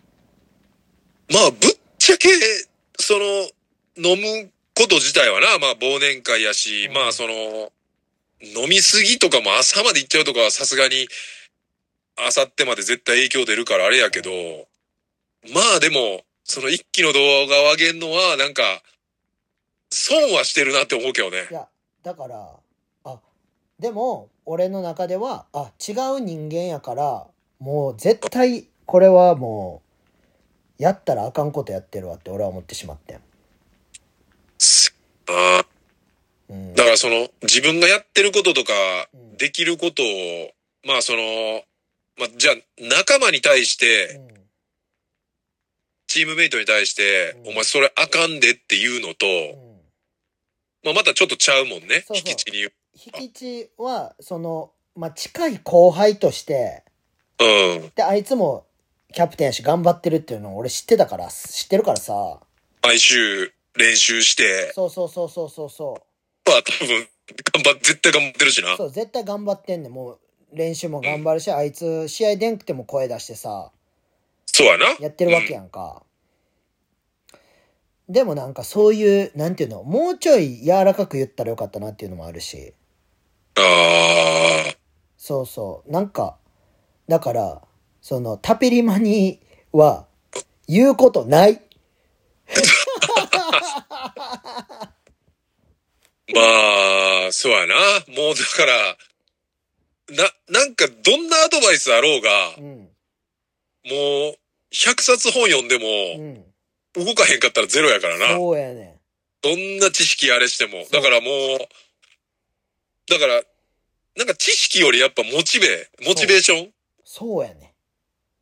まあ、ぶっちゃけ、その、飲むこと自体はな、まあ、忘年会やし、うんまあ、その、飲みすぎとかも朝まで行っちゃうとかはさすがに、あさってまで絶対影響出るからあれやけど、まあでも、その一気の動画を上げるのは、なんか、損はしてるなって思うけどねい。や、だから、あ、でも、俺の中では、あ、違う人間やから、もう絶対、これはもう、やったらあかんことやってるわって俺は思ってしまってん。あうんー。だからその、自分がやってることとかうん、できることを、まあその、まあ、じゃあ、仲間に対して、うんチームメイトに対して、うんお前それあかんでっていうのと、うんまあ、またちょっとちゃうもんね。そうそう引き地に言う。引き地は、その、まあ、近い後輩として、うん。で、あいつもキャプテンやし頑張ってるっていうのを俺知ってたから、知ってるからさ。毎週練習して、そうそうそうそうそうそまあ多分、頑張っ、絶対頑張ってるしなう。。そう、絶対頑張ってんねん。もう練習も頑張るし、あいつ試合出んくても声出してさ、そうやな。やってるわけやんか。でもなんかそういう、なんていうの、もうちょい柔らかく言ったらよかったなっていうのもあるし。ああ。そうそう。なんか、だから、その、タピリマニは、言うことない。まあ、そうやな。もうだから、な、なんかどんなアドバイスあろうがう、ん。もう、100冊本読んでうも、ん。動かへんかったらゼロやからな。そうやねどんな知識あれしても。だからもう、だから、なんか知識よりやっぱモチベ、モチベーション？そうやね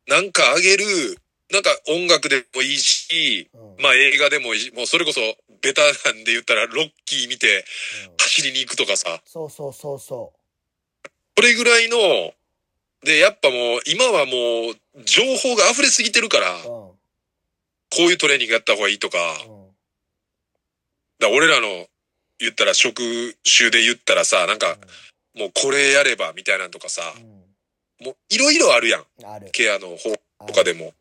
なんかあげる、なんか音楽でもいいし、うん。まあ映画でもいいし、もうそれこそベタなんで言ったらロッキー見てうん走りに行くとかさ、そうそうそうそそれぐらいの、で、やっぱもう、今はもう、情報が溢れすぎてるから、うん。こういうトレーニングやった方がいいとか、うん。だ俺らの言ったら職種で言ったらさ、なんか、もうこれやればみたいなんとかさ、うもういろいろあるやん。ケアの方あとかでも。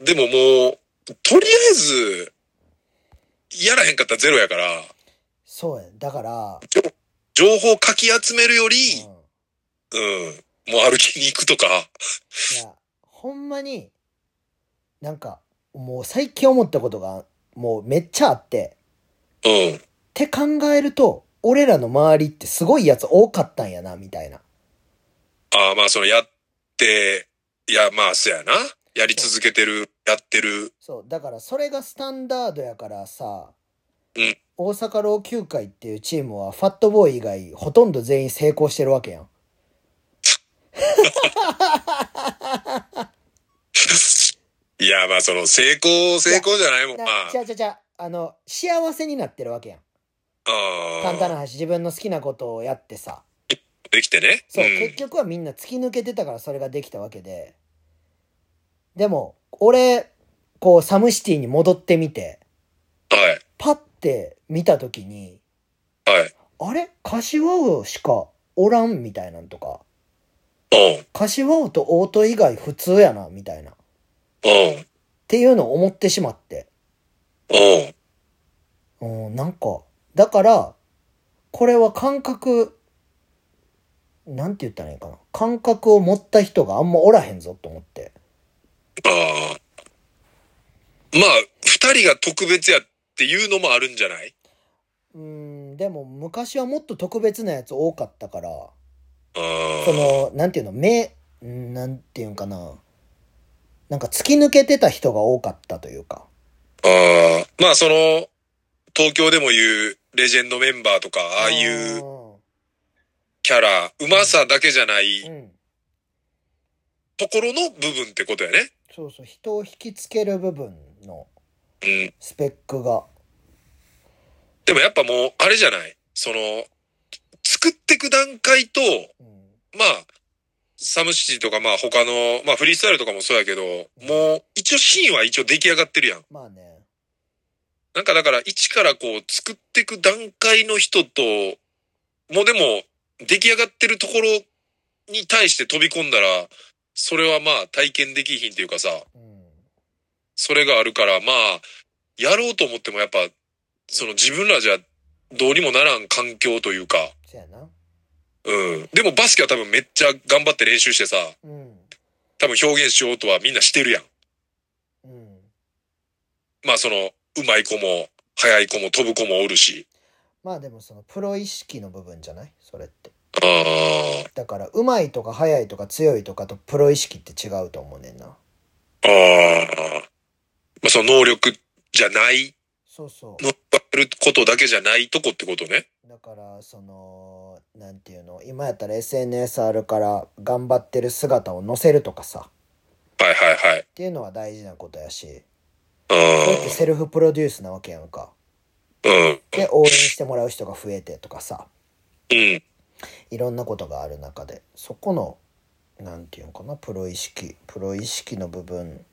でももう、とりあえず、やらへんかったらゼロやから、そうや。だから、情報かき集めるより、うん。うん、もう歩きに行くとか、いや、ほんまに、なんか、もう最近思ったことが、もうめっちゃあって、うん。って考えると、俺らの周りってすごいやつ多かったんやな、みたいな。ああ、まあそのやって、いや、まあそうやな。やり続けてる、やってる。そう、だからそれがスタンダードやからさ、うん大阪老朽会っていうチームはファットボーイ以外ほとんど全員成功してるわけやん。いや、まあその成功、成功じゃないもん。まなあち、ゃうちゃうちゃうあの、幸せになってるわけやん。ああ、簡単な話、自分の好きなことをやってさ。できてね。そう、ん結局はみんな突き抜けてたからそれができたわけで。でも、俺、こう、サムシティに戻ってみて、はい。パッて見た時に、はい。あれ？柏王しかおらんみたいなんとか、うん。柏王とオート以外普通やな、みたいな。っうん。ていうのを思ってしまって。うん。うん、なんか、だから、これは感覚、なんて言ったらいいかな。感覚を持った人があんまおらへんぞと思って。ああ。まあ、二人が特別やっていうのもあるんじゃない？うん、でも昔はもっと特別なやつ多かったから、ああ。その、なんていうの、目、んなんていうんかな。なんか突き抜けてた人が多かったというか。ああ。まあその、東京でも言うレジェンドメンバーとか、ああいうキャラ、うまさだけじゃないうん。うん。ところの部分ってことやね。そうそう、人を引きつける部分のうん。スペックが。でもやっぱもう、あれじゃない？その、作ってく段階と、うん。まあ、サムシティとかまあ他の、まあフリースタイルとかもそうやけど、もう一応シーンは一応出来上がってるやん。まあね。なんかだから一からこう作ってく段階の人と、もうでも出来上がってるところに対して飛び込んだら、それはまあ体験できひんっていうかさ、うん。それがあるからまあ、やろうと思ってもやっぱ、その自分らじゃどうにもならん環境というか、そやな。うん。でもバスケは多分めっちゃ頑張って練習してさ、うん。多分表現しようとはみんなしてるやん。うん。まあその、うまい子も、速い子も飛ぶ子もおるし。まあでもそのプロ意識の部分じゃない？それって。あだから、うまいとか速いとか強いとかとプロ意識って違うと思うねんな。あ、ああ。まあその能力じゃない、そうそう。乗っかることだけじゃないとこってことね。だから、その、なんていうの、今やったら SNS あるから頑張ってる姿を載せるとかさ。はいはいはい。っていうのは大事なことやし。うこれってセルフプロデュースなわけやんか。ん。うん。で、応援してもらう人が増えてとかさ。うん。いろんなことがある中で、そこの、なんていうのかな、プロ意識、プロ意識の部分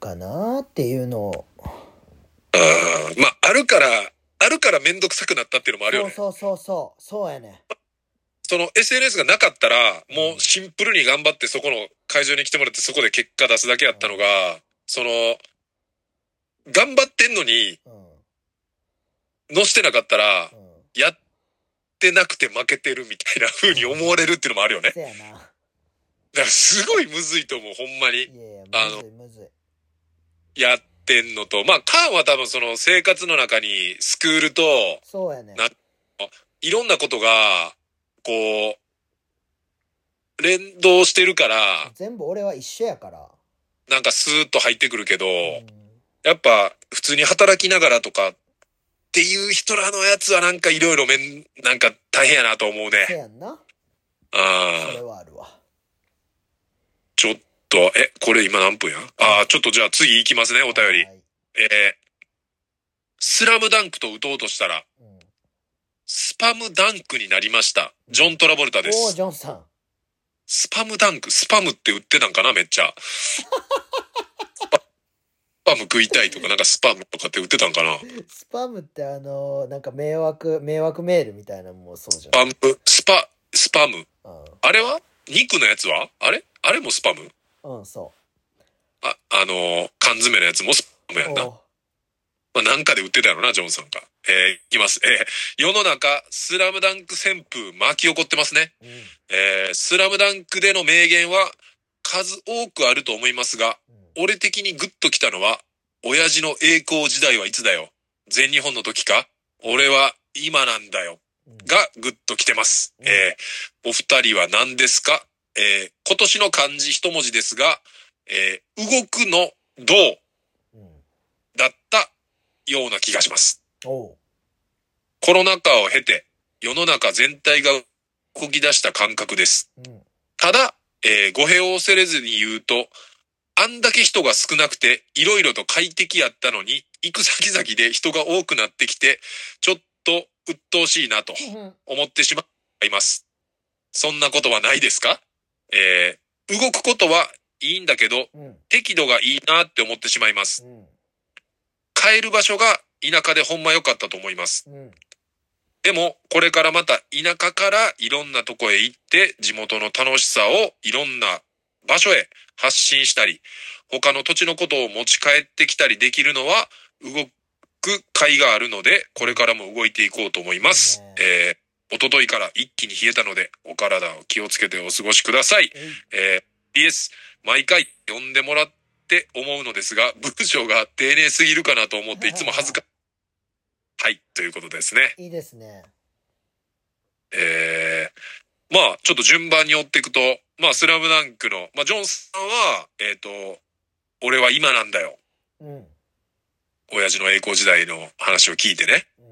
かなっていうのを、ああ。まあ、あるから、あるからめんどくさくなったっていうのもあるよね。そうそうそうそう、やね。その SNS がなかったら、もうシンプルに頑張ってそこの会場に来てもらってそこで結果出すだけやったのが、その、頑張ってんのに、うん。乗してなかったら、うん。やってなくて負けてるみたいな風に思われるっていうのもあるよね。せやな。だからすごいむずいと思う、ほんまに。いやいや、あの。やってんのと。まあ、カーンは多分その生活の中にスクールと、そうやね。ないろんなことが、こう、連動してるから、全部俺は一緒やから。なんかスーッと入ってくるけど、うん。やっぱ普通に働きながらとかっていう人らのやつはなんかいろいろめん、なんか大変やなと思うね。せやんな。あそれあ、はあるわ。ちょっと、え、これ今何分や？ああ、ちょっとじゃあ次行きますね、お便り。はいえー、スラムダンクと打とうとしたら、うんスパムダンクになりました。ジョン・トラボルタです。ジョンさん。スパムダンク、スパムって売ってたんかなめっちゃ。ム食いたいとか、なんかスパムとかって売ってたんかな？スパムってあの、なんか迷惑、迷惑メールみたいなのもそうじゃん。スパム、スパ、スパム。うあれは？肉のやつは？あれ？あれもスパム？ん。うん、そあ、あのー缶詰のやつもスパムやう。んな。まあ、なんかで売ってたやろな、ジョンさんか。えー、いきます。えー、世の中、スラムダンク旋風巻き起こってますね。うん。えー、スラムダンクでの名言は数多くあると思いますが、うん俺的にグッときたのは、親父の栄光時代はいつだよ？全日本の時か？俺は今なんだよ。うんがグッときてます。うんえー、お二人は何ですか？えー、今年の漢字一文字ですが、えー、動くのどう？うん。だったような気がします。コロナ禍を経て、世の中全体が動き出した感覚です。うん。ただ、えー語弊を恐れずに言うと、あんだけ人が少なくて、いろいろと快適やったのに、行く先々で人が多くなってきて、ちょっと鬱陶しいなと思ってしまいます。そんなことはないですか？えー動くことはいいんだけど、うん。適度がいいなって思ってしまいます。うん。帰る場所が田舎でほんま良かったと思います。うん。でも、これからまた田舎からいろんなとこへ行って、地元の楽しさをいろんな場所へ発信したり、他の土地のことを持ち帰ってきたりできるのは、動く甲斐があるので、これからも動いていこうと思います。えー、一昨日から一気に冷えたので、お体を気をつけてお過ごしください。えいえー、PS、毎回呼んでもらって思うのですが、文章が丁寧すぎるかなと思っていつも恥ずか、はい、ということですね。いいですね。えー、まあ、ちょっと順番に追っていくと、まあ、スラムダンクの、まあ、ジョンさんは、えっ、と、俺は今なんだよ。うん。親父の栄光時代の話を聞いてね。う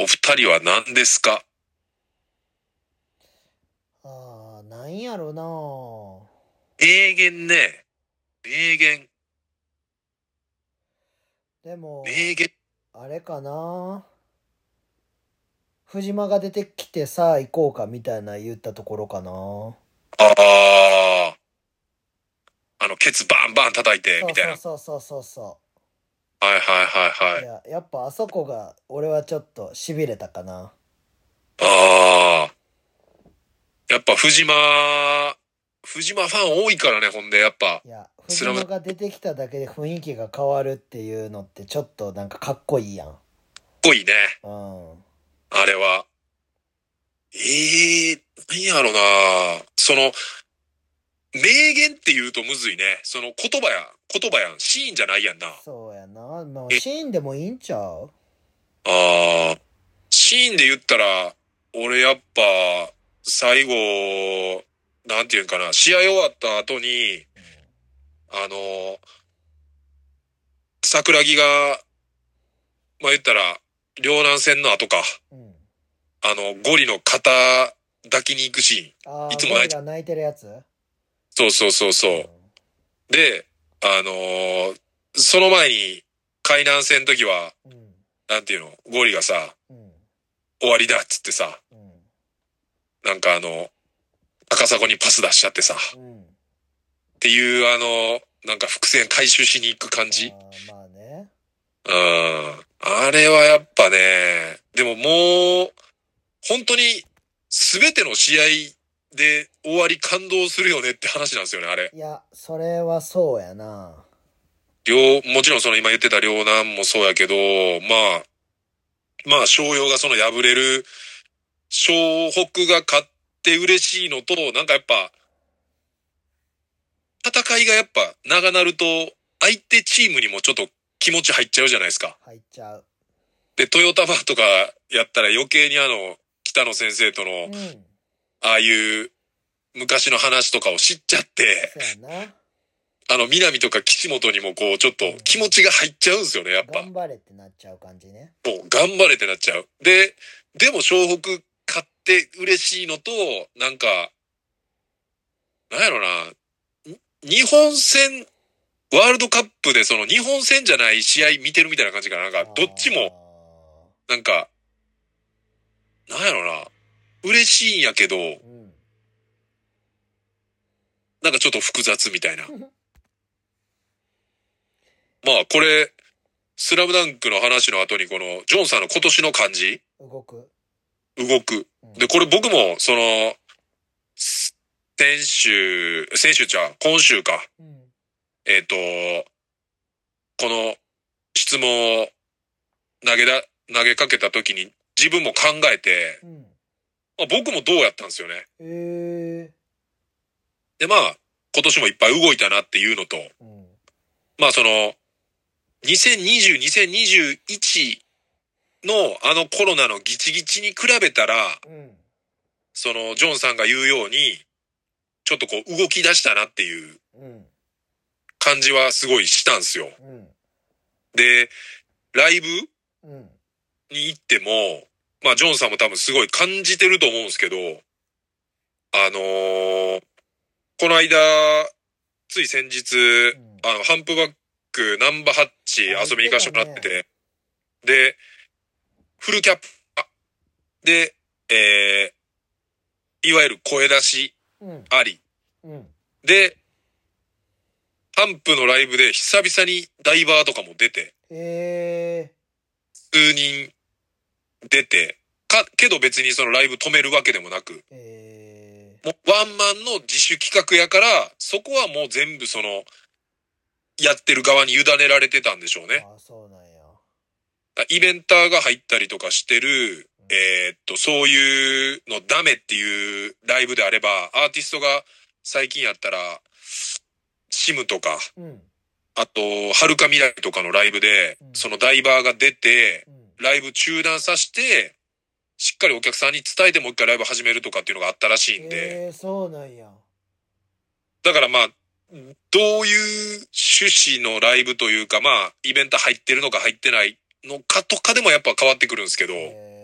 ん。お二人は何ですか？ああ、なんやろな名言ね。名言、でも、名言。あれかな藤間が出てきてさあ行こうかみたいな言ったところかなああ。あの、ケツバンバン叩いて、みたいな。そうそうそうそうそはいはいはいうはい。いややっぱあそこが俺はちょっと痺れたかなああ。やっぱ藤間、藤間ファン多いからね、ほんで、やっぱ。いや藤間が出てきただけで雰囲気が変わるっていうのってちょっとなんかかっこいいやんかっこいいね。うんあれは。ええ何やろなその、名言って言うとむずいね。その言葉や、言葉やん。シーンじゃないやんな。あそうやなまあえシーンでもいいんちゃう？あー。シーンで言ったら、俺やっぱ、最後、なんていうんかな、試合終わった後に、あの、桜木が、まあ、言ったら、両南戦の後か。うんあの、ゴリの肩抱きに行くシーン。いつも泣いてゴリが泣いてるやつ？そうそうそうそう。で、あのーその前に、海南戦の時は、うんうんなんていうの、ゴリがさ、うん終わりだっつってさ、うんなんかあの、赤坂にパス出しちゃってさ、っうんていうあの、なんか伏線回収しに行く感じ。あーまあねうん。あれはやっぱね、でももう、本当に、すべての試合で終わり感動するよねって話なんですよね、あれ。いやそれはそうやな両、もちろんその今言ってた両南もそうやけど、まあ、まあ、商用がその敗れる、湘北が勝って嬉しいのと、なんかやっぱ、戦いがやっぱ長なると、相手チームにもちょっと気持ち入っちゃうじゃないですか。入っちゃうで、トヨタバとかやったら余計にあの、北野先生とのう、んああいう昔の話とかを知っちゃって、あの、南とか岸本にもこう、ちょっと気持ちが入っちゃうんですよね、やっぱ。頑張れってなっちゃう感じねもう頑張れってなっちゃう。で、でも湘北勝って嬉しいのと、なんか、なんやろな、に日本戦、ワールドカップでその日本戦じゃない試合見てるみたいな感じかな。なんか、どっちも、なんか、なんやろな、嬉しいんやけど、うんなんかちょっと複雑みたいな。まあこれ、スラムダンクの話の後にこの、ジョンさんの今年の漢字動く。動く。うんで、これ僕も、その、す先週、先週ちゃう、今週か。うん。えっ、と、この質問を投げだ、投げかけた時に自分も考えて、うん。まあ、僕もどうやったんですよね。ええで、まあ、今年もいっぱい動いたなっていうのと、うん。まあその、2020、2021のあのコロナのギチギチに比べたら、うん。その、ジョンさんが言うように、ちょっとこう動き出したなっていううん。感じはすごいしたんですよ。うん。で、ライブうん。に行っても、まあ、ジョンさんも多分すごい感じてると思うんですけど、あのーこの間、つい先日、んあの、ハンプバックナンバーハッチ遊びに行かせてもらってて、で、フルキャップ、あで、えー、いわゆる声出しうん。あり。うん。で、ハンプのライブで久々にダイバーとかも出て、ええ数人出て、か、けど別にそのライブ止めるわけでもなく、えもうワンマンの自主企画やから、そこはもう全部その、やってる側に委ねられてたんでしょうね。ああ、そうなんや。だイベンターが入ったりとかしてる、えーっと、そういうのダメっていうライブであれば、アーティストが最近やったら、シムとか、うん。あと、はるか未来とかのライブでうん、そのダイバーが出て、うん。ライブ中断させて、しっかりお客さんに伝えてもう一回ライブ始めるとかっていうのがあったらしいんで、ええそうなんや。だからまあ、どういう趣旨のライブというか、まあ、イベント入ってるのか入ってないのかとかでもやっぱ変わってくるんですけど、え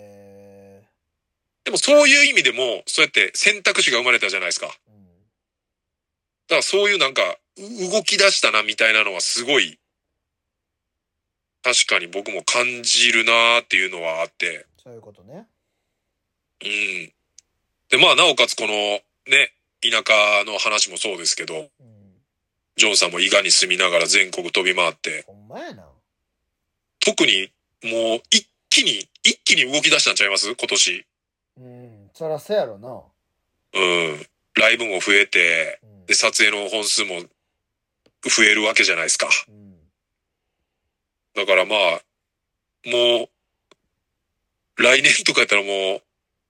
でもそういう意味でも、そうやって選択肢が生まれたじゃないですか。だか。らそういうなんか、う動き出したなみたいなのはすごい、確かに僕も感じるなーっていうのはあって、そういうことね。うん。で、まあ、なおかつこの、ね、田舎の話もそうですけど、うん。ジョンさんも伊賀に住みながら全国飛び回って、ほんまやな。特にもう一気に、一気に動き出したんちゃいます？今年。うん。そらそうやろな。うん。ライブも増えて、うん。で、撮影の本数も増えるわけじゃないですか。うん。だからまあ、もう、来年とかやったらもう、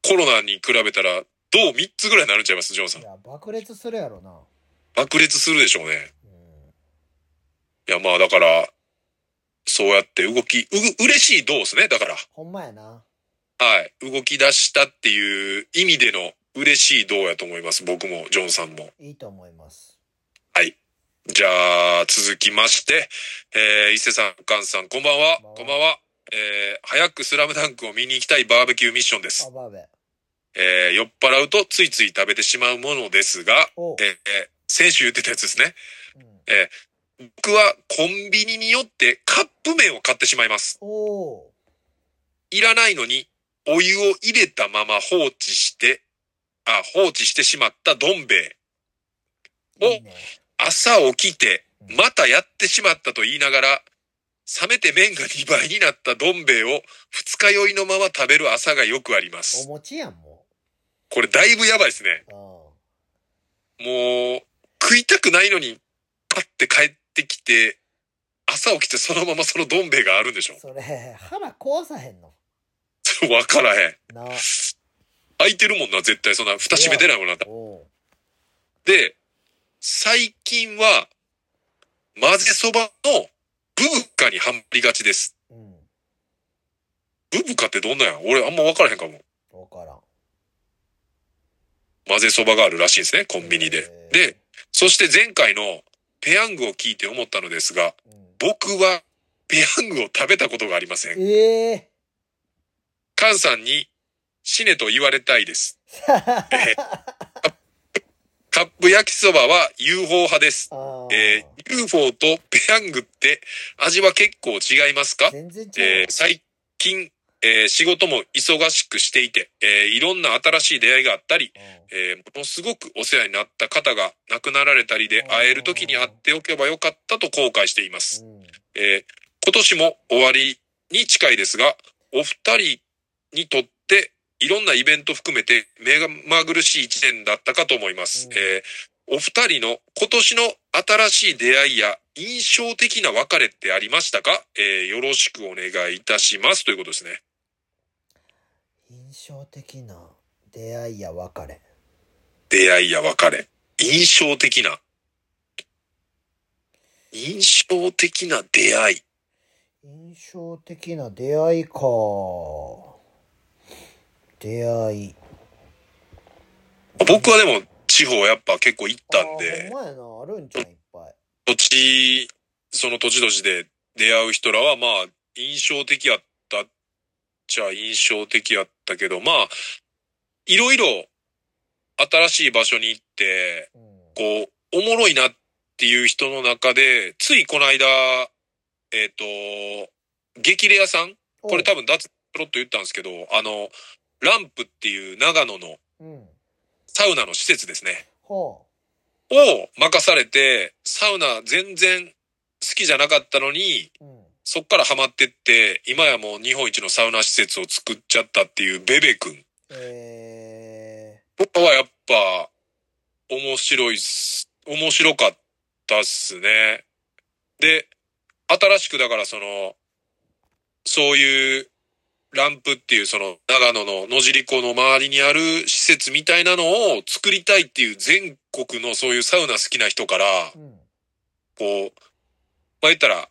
コロナに比べたら、どう3つぐらいになるんちゃいますジョンさんい。や、爆裂するやろな。爆裂するでしょうね。うん。いやまあだから、そうやって動き、う、嬉しいどうですね。だから、ほんまやな。はい。動き出したっていう意味での嬉しいどうやと思います。僕も、ジョンさんも。いいと思います。はい。じゃあ、続きまして、えー、伊勢さん、カンさん、こんばんは。こんばんは。えー、早くスラムダンクを見に行きたいバーベキューミッションです。えー、酔っ払うとついつい食べてしまうものですが、えー、先週言ってたやつですね。うん。僕はコンビニによってカップ麺を買ってしまいます。いらないのに、お湯を入れたまま放置して、あ、放置してしまったどん兵衛。ー。おいいね。朝起きて、またやってしまったと言いながら、冷めて麺が2倍になったどん兵衛を二日酔いのまま食べる朝がよくありまおす。餅やん、もこれだいぶやばいですね。もう、食いたくないのに、パッて帰ってきて、朝起きてそのままそのどん兵衛があるんでしょあ。それ、腹壊さへんの？わからへん。な開いてるもんな、絶対。そんな、蓋閉めてないもんな。おうで、最近は、混ぜそばのブブカにハマりがちです。うん。ブブカってどんなんや？俺あんま分からへんかも。わからん。混ぜそばがあるらしいんですね、コンビニで。えーで、、そして前回のペヤングを聞いて思ったのですが、うん僕はペヤングを食べたことがありません。ええカンさんに死ねと言われたいです。ー。カップ焼きそばは UFO 派です。えー UFO とペヤングって味は結構違いますか？全然違う。えー最近、えー仕事も忙しくしていて、えーいろんな新しい出会いがあったり、えーものすごくお世話になった方が亡くなられたりでうん会える時に会っておけばよかったと後悔しています。うんえー今年も終わりに近いですが、お二人にとっていろんなイベント含めて目がまぐるしい一年だったかと思います。うんえーお二人の今年の新しい出会いや印象的な別れってありましたか、えーよろしくお願いいたしますということですね。印象的な出会いや別れ。出会いや別れ。印象的な。印象的な出会い。印象的な出会いか。出会い。僕はでも地方やっぱ結構行ったんで、あーほんまやな。あるんちゃういっぱい。土地、その土地土地で出会う人らはまあ印象的やったっちゃ印象的やったけど、まあ、いろいろ新しい場所に行って、うん。こう、おもろいなっていう人の中で、ついこの間、えっ、と、激レアさん？これ多分脱プロッと言ったんですけど、あの、ランプっていう長野のうん。サウナの施設ですね。ほを任されて、サウナ全然好きじゃなかったのに、う。うん。そっからハマってって、今やもう日本一のサウナ施設を作っちゃったっていうベベ君。え僕はやっぱ、面白いっす。面白かったっすね。で、新しくだからその、そういう、ランプっていうその長野の野尻湖の周りにある施設みたいなのを作りたいっていう全国のそういうサウナ好きな人から、ー。うん。こう、まあ言ったら、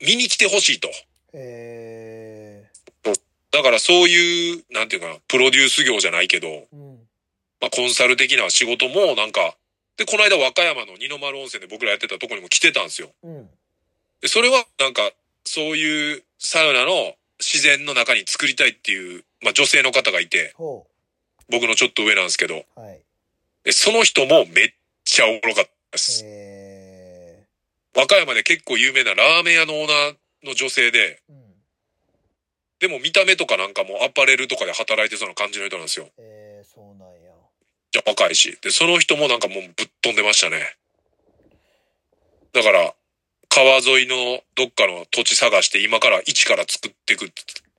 見に来てほしいと。えだからそういう、なんていうかな、プロデュース業じゃないけど、ー。うん。まあコンサル的な仕事もなんか、で、この間和歌山の二の丸温泉で僕らやってたとこにも来てたんですよ。うん。で、それはなんか、そういうサウナの自然の中に作りたいっていう、まあ女性の方がいて、ほ僕のちょっと上なんですけど、う。はい。でその人もめっちゃおもろかったです。え和歌山で結構有名なラーメン屋のオーナーの女性で、ー。うん。でも見た目とかなんかもうアパレルとかで働いてそうな感じの人なんですよ。えー、そうなんや。じゃ若いし。で、その人もなんかもうぶっ飛んでましたね。だから、川沿いのどっかの土地探して今から一から作っていく。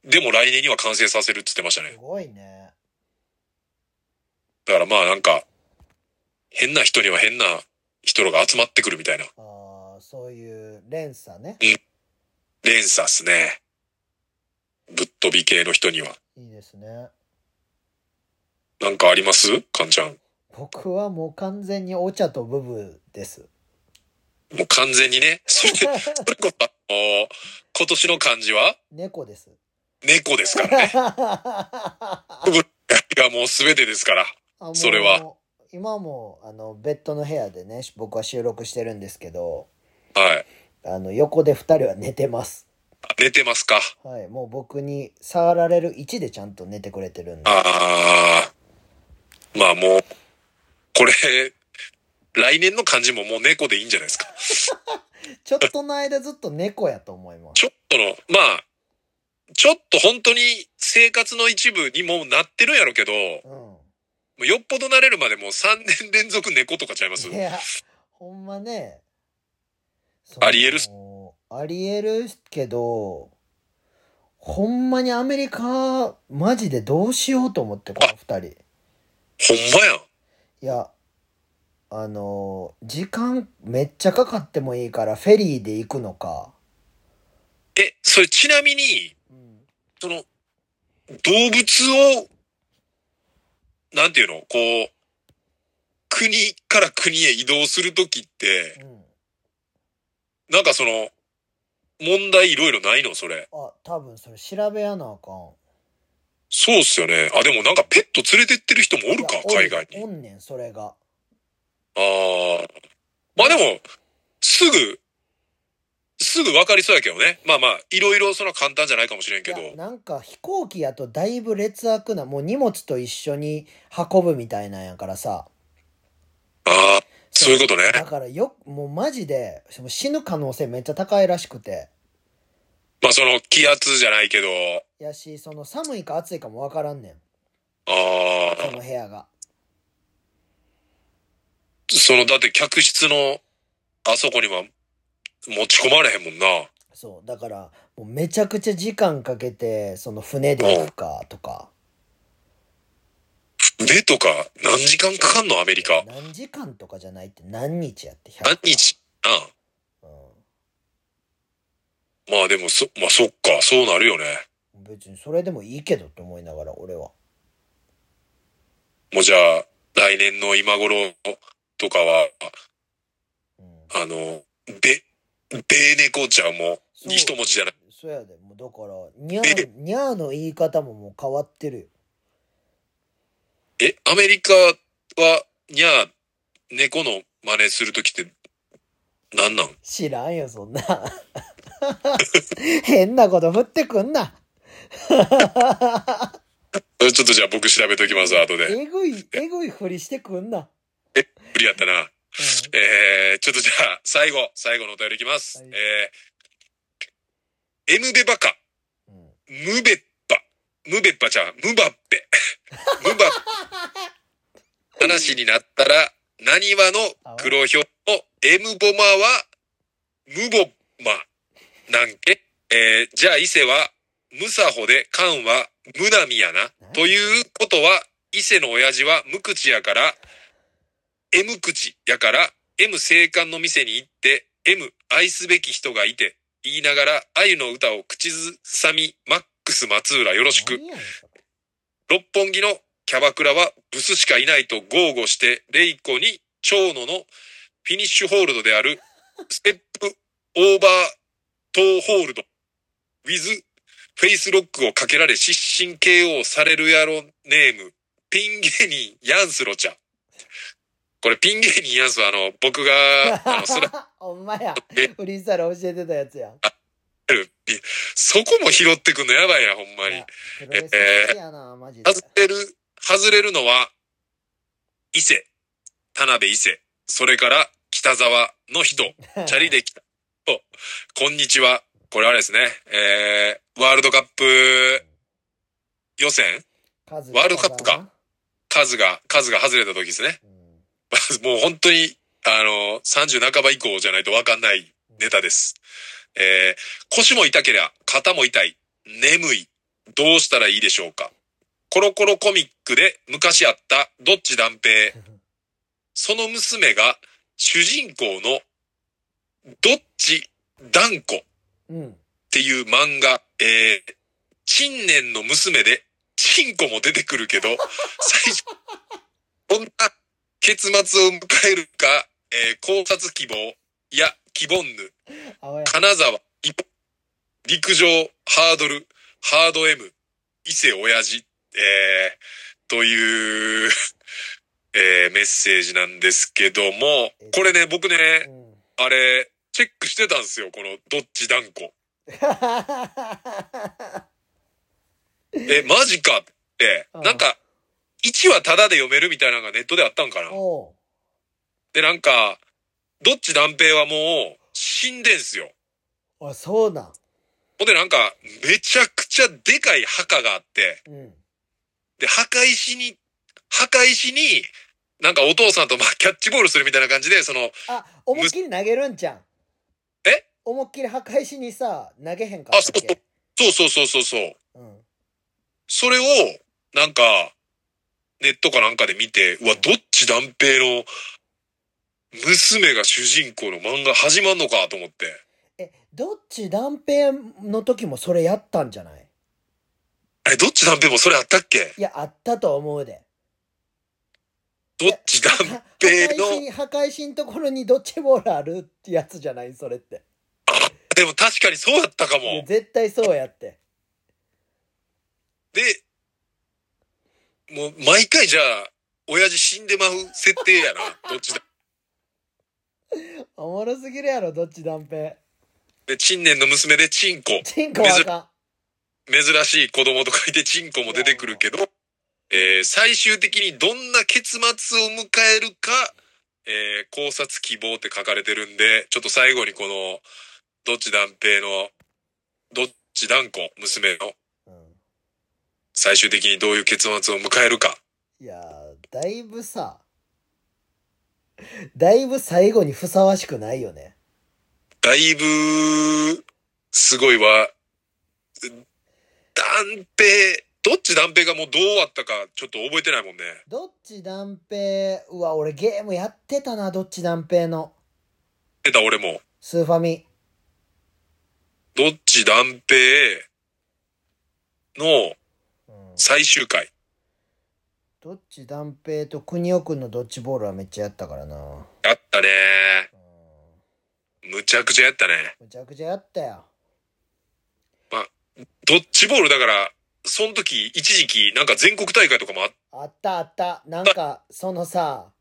でも来年には完成させるって言ってましたねす。ごいね。だからまあなんか、変な人には変な人らが集まってくるみたいなああ、そういう連鎖ね。連鎖っすね。ぶっ飛び系の人には。いいですね。なんかあります？かんちゃん。僕はもう完全にお茶とブブです。もう完全にね。それ、それこそ、今年の漢字は？猫です。猫ですからね。がもう全てですから。それは今もあのベッドの部屋でね僕は収録してるんですけどはい。あの横で2人は寝てますあ寝てますか。はいもう僕に触られる位置でちゃんと寝てくれてるんでああ。まあもう、これ、来年の漢字ももう猫でいいんじゃないですか。ちょっとの間ずっと猫やと思います。ちょっとの、まあ、ちょっと本当に生活の一部にもなってるんやろうけど、もうよっぽど慣れるまでもう3年連続猫とかちゃいます？うんいやほんまね。ありえるっす。ありえるけどほんまにアメリカマジでどうしようと思ってこの2人。ほんまやん。いや、あのー時間めっちゃかかってもいいからフェリーで行くのか。え、それちなみに、うん。その、動物を、なんていうの？こう、国から国へ移動するときって、なんかその、問題いろいろないの？それ。あ、多分それ調べやなあかん。そうっすよね。あ、でもなんかペット連れてってる人もおるか海外に。おんねん、それが。ああ。まあでも、すぐ、すぐ分かりそうやけどね。まあまあ、いろいろその簡単じゃないかもしれんけど。なんか飛行機やとだいぶ劣悪な、もう荷物と一緒に運ぶみたいなんやからさ。ああ、そういうことね。だからよ、もうマジで、死ぬ可能性めっちゃ高いらしくて。まあその気圧じゃないけど、やし、その寒いか暑いかもわからんねん。ああ、その部屋が。そのだって客室のあそこには持ち込まれへんもんな。そう。だから、もうめちゃくちゃ時間かけて、その船で行くかとか。船とか何時間かかんの？アメリカ。何時間とかじゃないって何日やって100何日？あうまあでもそ、まあそっか、そうなるよね。ん。別にそれでもいいけどって思いながら、俺は。もうじゃあ、来年の今頃とかは、うん。あの、べ、べ猫ちゃんも一文字じゃない。そうやで。もうだから、にゃー、にゃーの言い方ももう変わってるよ。え、アメリカは、にゃあ、猫の真似するときって、なんなん？知らんよ、そんな。変なこと振ってくんな。ちょっとじゃあ僕調べときます、後で。えぐい、えぐいふりしてくんな。無理やったな。えー、ちょっとじゃあ、最後、最後のお便りいきます。はいえー、M ベバカ、うん。うんムベッパ、ムベッパちゃん、ムバッペ、ムバッペ。話になったら、何話の黒ひょの M ボマは、ムボマ、なんけ。えー、じゃあ伊勢は、ムサホで、カンは、ムナミやな。ということは、伊勢の親父は無口やから、M 口やから、M 生還の店に行って、M 愛すべき人がいて、言いながら、愛の歌を口ずさみ、マックス松浦よろしく。六本木のキャバクラはブスしかいないと豪語して、レイコに長野のフィニッシュホールドであるステップオーバートーホールド、ウィズフェイスロックをかけられ失神 KO されるやろネーム、ピン芸人ヤンスロちゃん。これピン芸人ヤンスはあの、僕が、あの、スラほんまや。えフリースタイル教えてたやつやん。る、そこも拾ってくんのやばいな、ほんまに。プロレス好きやな、マジで。外れる、外れるのは、伊勢、田辺伊勢、それから北沢の人、チャリで来た。おこんにちは。これあれですね。えー、ワールドカップ予選？数ワールドカップか。数が、数が外れた時ですね。うん もう本当に、あの、30半ば以降じゃないとわかんないネタです。えー、腰も痛けりゃ、肩も痛い、眠い、どうしたらいいでしょうか。コロコロコミックで昔あったどっち断平。その娘が主人公のどっち断子っうん。ていう漫画、えー、陳年の娘で、チンコも出てくるけど、最初、こんな結末を迎えるか、えー考察希望、いや、希望ぬ。金沢、陸上、ハードル、ハード M、伊勢親父、えー、という、えー、メッセージなんですけども、これね、僕ね、うん。あれ、チェックしてたんですよ、このどっち断固。え、マジかって、うんなんか、1話タダで読めるみたいなのがネットであったんかな。おうで、なんか、どっち断平はもう死んでんすよ。あ、そうなん。ほんでなんか、めちゃくちゃでかい墓があって、うん。で、墓石に、墓石に、なんかお父さんとまあキャッチボールするみたいな感じで、その、あ、思いっきり投げるんじゃん。え？思いっきり墓石にさ、投げへんかったっけ？そうそうそうそうそう。うん。それを、なんか、ネットかなんかで見て、うわ、どっち断平の、娘が主人公の漫画始まんのかと思って。え、どっち断平の時もそれやったんじゃない？あれ、どっち断平もそれあったっけ？いや、あったと思うで。どっち断平の、墓石、墓石のところにドッジボールあるってやつじゃない？それって。でも確かにそうだったかも。絶対そうやって。で、もう毎回じゃあ、親父死んでまう設定やな。どっちだ？おもろすぎるやろ、どっち断平。で、陳年の娘でチンコ。チンコはあか珍しい子供と書いてチンコも出てくるけど、えー最終的にどんな結末を迎えるか、えー考察希望って書かれてるんで、ちょっと最後にこの、どっち断平のどっち断固、娘のうん。最終的にどういう結末を迎えるか。いやー、だいぶさ、だいぶ最後にふさわしくないよね。だいぶ、すごいわ。断平、どっち断平がもうどうあったかちょっと覚えてないもんね。どっち断平、うわ、俺ゲームやってたな、どっち断平の。出た俺も。スーファミ。どっち断平のうん、最終回。どっち断平と国尾くんのドッジボールはめっちゃやったからな。やったね。うんむちゃくちゃやったね。むちゃくちゃやったよ。ドッジボールだから、その時、一時期、なんか全国大会とかもあっあったあった。なんか、そのさ、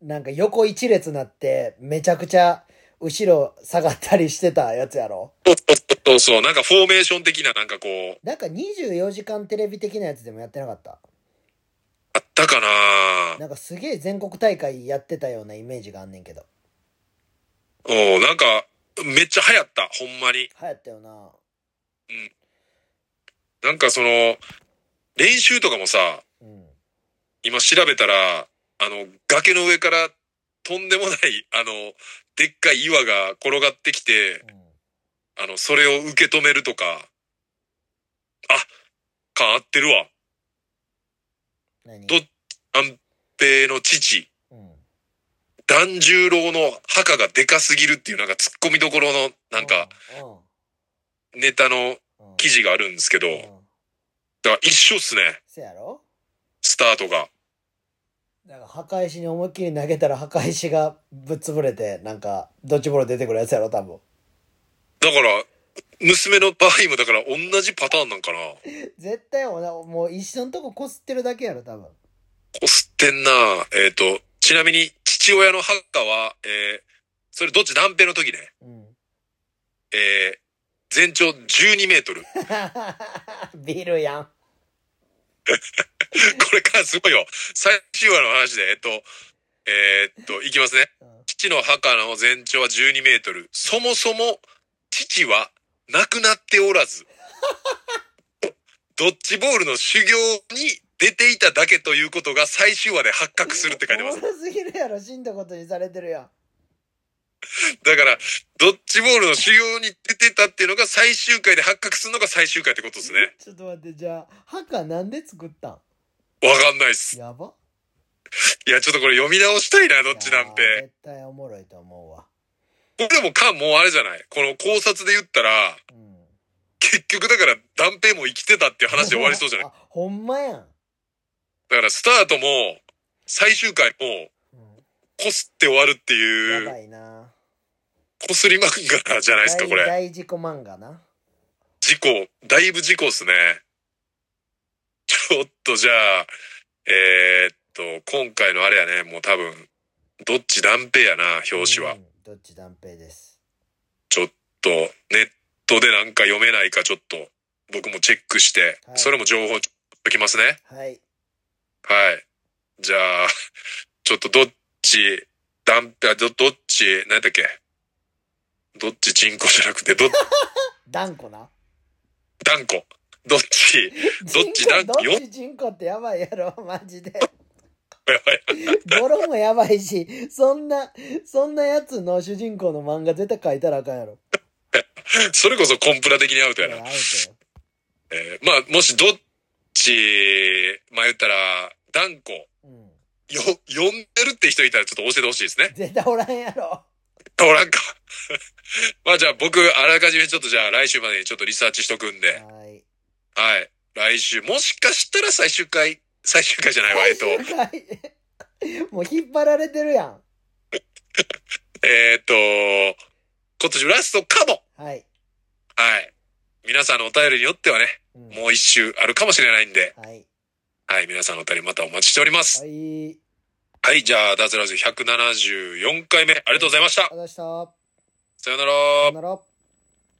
なんか横一列なって、めちゃくちゃ後ろ下がったりしてたやつやろ？そうそう、なんかフォーメーション的ななんかこう、なんか24時間テレビ的なやつでもやってなかった？あったかななんかすげえ全国大会やってたようなイメージがあんねんけど。おなんか、めっちゃ流行った、ほんまに。流行ったよな。なんかその、練習とかもさ、うん。今調べたら、あの、崖の上からとんでもない、あの、でっかい岩が転がってきて、うん。あの、それを受け止めるとか、あ、感合ってるわ。何？ど安平の父、うん。團十郎の墓がでかすぎるっていうなんか突っ込みどころのなんかうん、ネタの記事があるんですけど、うん。だから一緒っすね、スタートが。だから墓石に思いっきり投げたら墓石がぶっ潰れて、なんか、ドッジボール出てくるやつやろ、多分。だから、娘の場合もだから同じパターンなんかな。絶対もうな、もう一緒のとここすってるだけやろ、多分。こすってんなえっ、と、ちなみに父親の墓は、えー、それどっち断平の時ね。うん。えー、全長12メートル。こ ビルやん。れからすごいよ。最終話の話で、えっと、えーっと、いきますね。うん父の墓の全長は12メートル。そもそも、父は亡くなっておらず、ドッジボールの修行に出ていただけということが最終話で発覚するって書いてますすぎるやろ、死んだことにされてるやん。だから、ドッジボールの修行に出てたっていうのが最終回で発覚するのが最終回ってことですね。ちょっと待って、じゃあ、墓なんで作ったん？わかんないっす。やばいや、ちょっとこれ読み直したいな、どっち断いや平。絶対おもろいと思うわ。これでもか、もうあれじゃないこの考察で言ったら、うん。結局だから断平も生きてたっていう話で終わりそうじゃない？あ、ほんまやん。だからスタートも、最終回も、うんこすって終わるってやいう、ばいな。こすり漫画じゃないですか、大これ。大事故漫画な。事故、だいぶ事故っすね。ちょっとじゃあ、えーっと、今回のあれやね、もう多分、どっち断平やな、表紙は。うんどっち断平です。ちょっと、ネットでなんか読めないかちょっと、僕もチェックして、はいそれも情報ときますね。はい。はい。じゃあ、ちょっとどっち、断平、ど、どっち、何だっけ？どっちチンコじゃなくて、ど、断固な？断固。どっち、どっち？人断固どっち人口ってやばいやろ、マジで。やばい語呂もやばいし、そんな、そんなやつの主人公の漫画絶対書いたらあかんやろ。それこそコンプラ的にアウトやな。アウトよ。えーまあ、もしどっち、まあ言ったら、断固、うん。よ、読んでるって人いたらちょっと教えてほしいですね。絶対おらんやろ。おらんか。まあじゃあ僕、あらかじめちょっとじゃあ来週までにちょっとリサーチしとくんで。はい。はい。来週、もしかしたら最終回、最終回じゃないわ、えっと、最終回 もう引っ張られてるやん。えーっと、今年ラストかもはい。はい。皆さんのお便りによってはね、うんもう一周あるかもしれないんで、はい。はい、皆さんのお便りまたお待ちしております。はい。はい、じゃあ、脱ラジ174回目、ありがとうございましたあ。りがとうございました。さよならさよなら。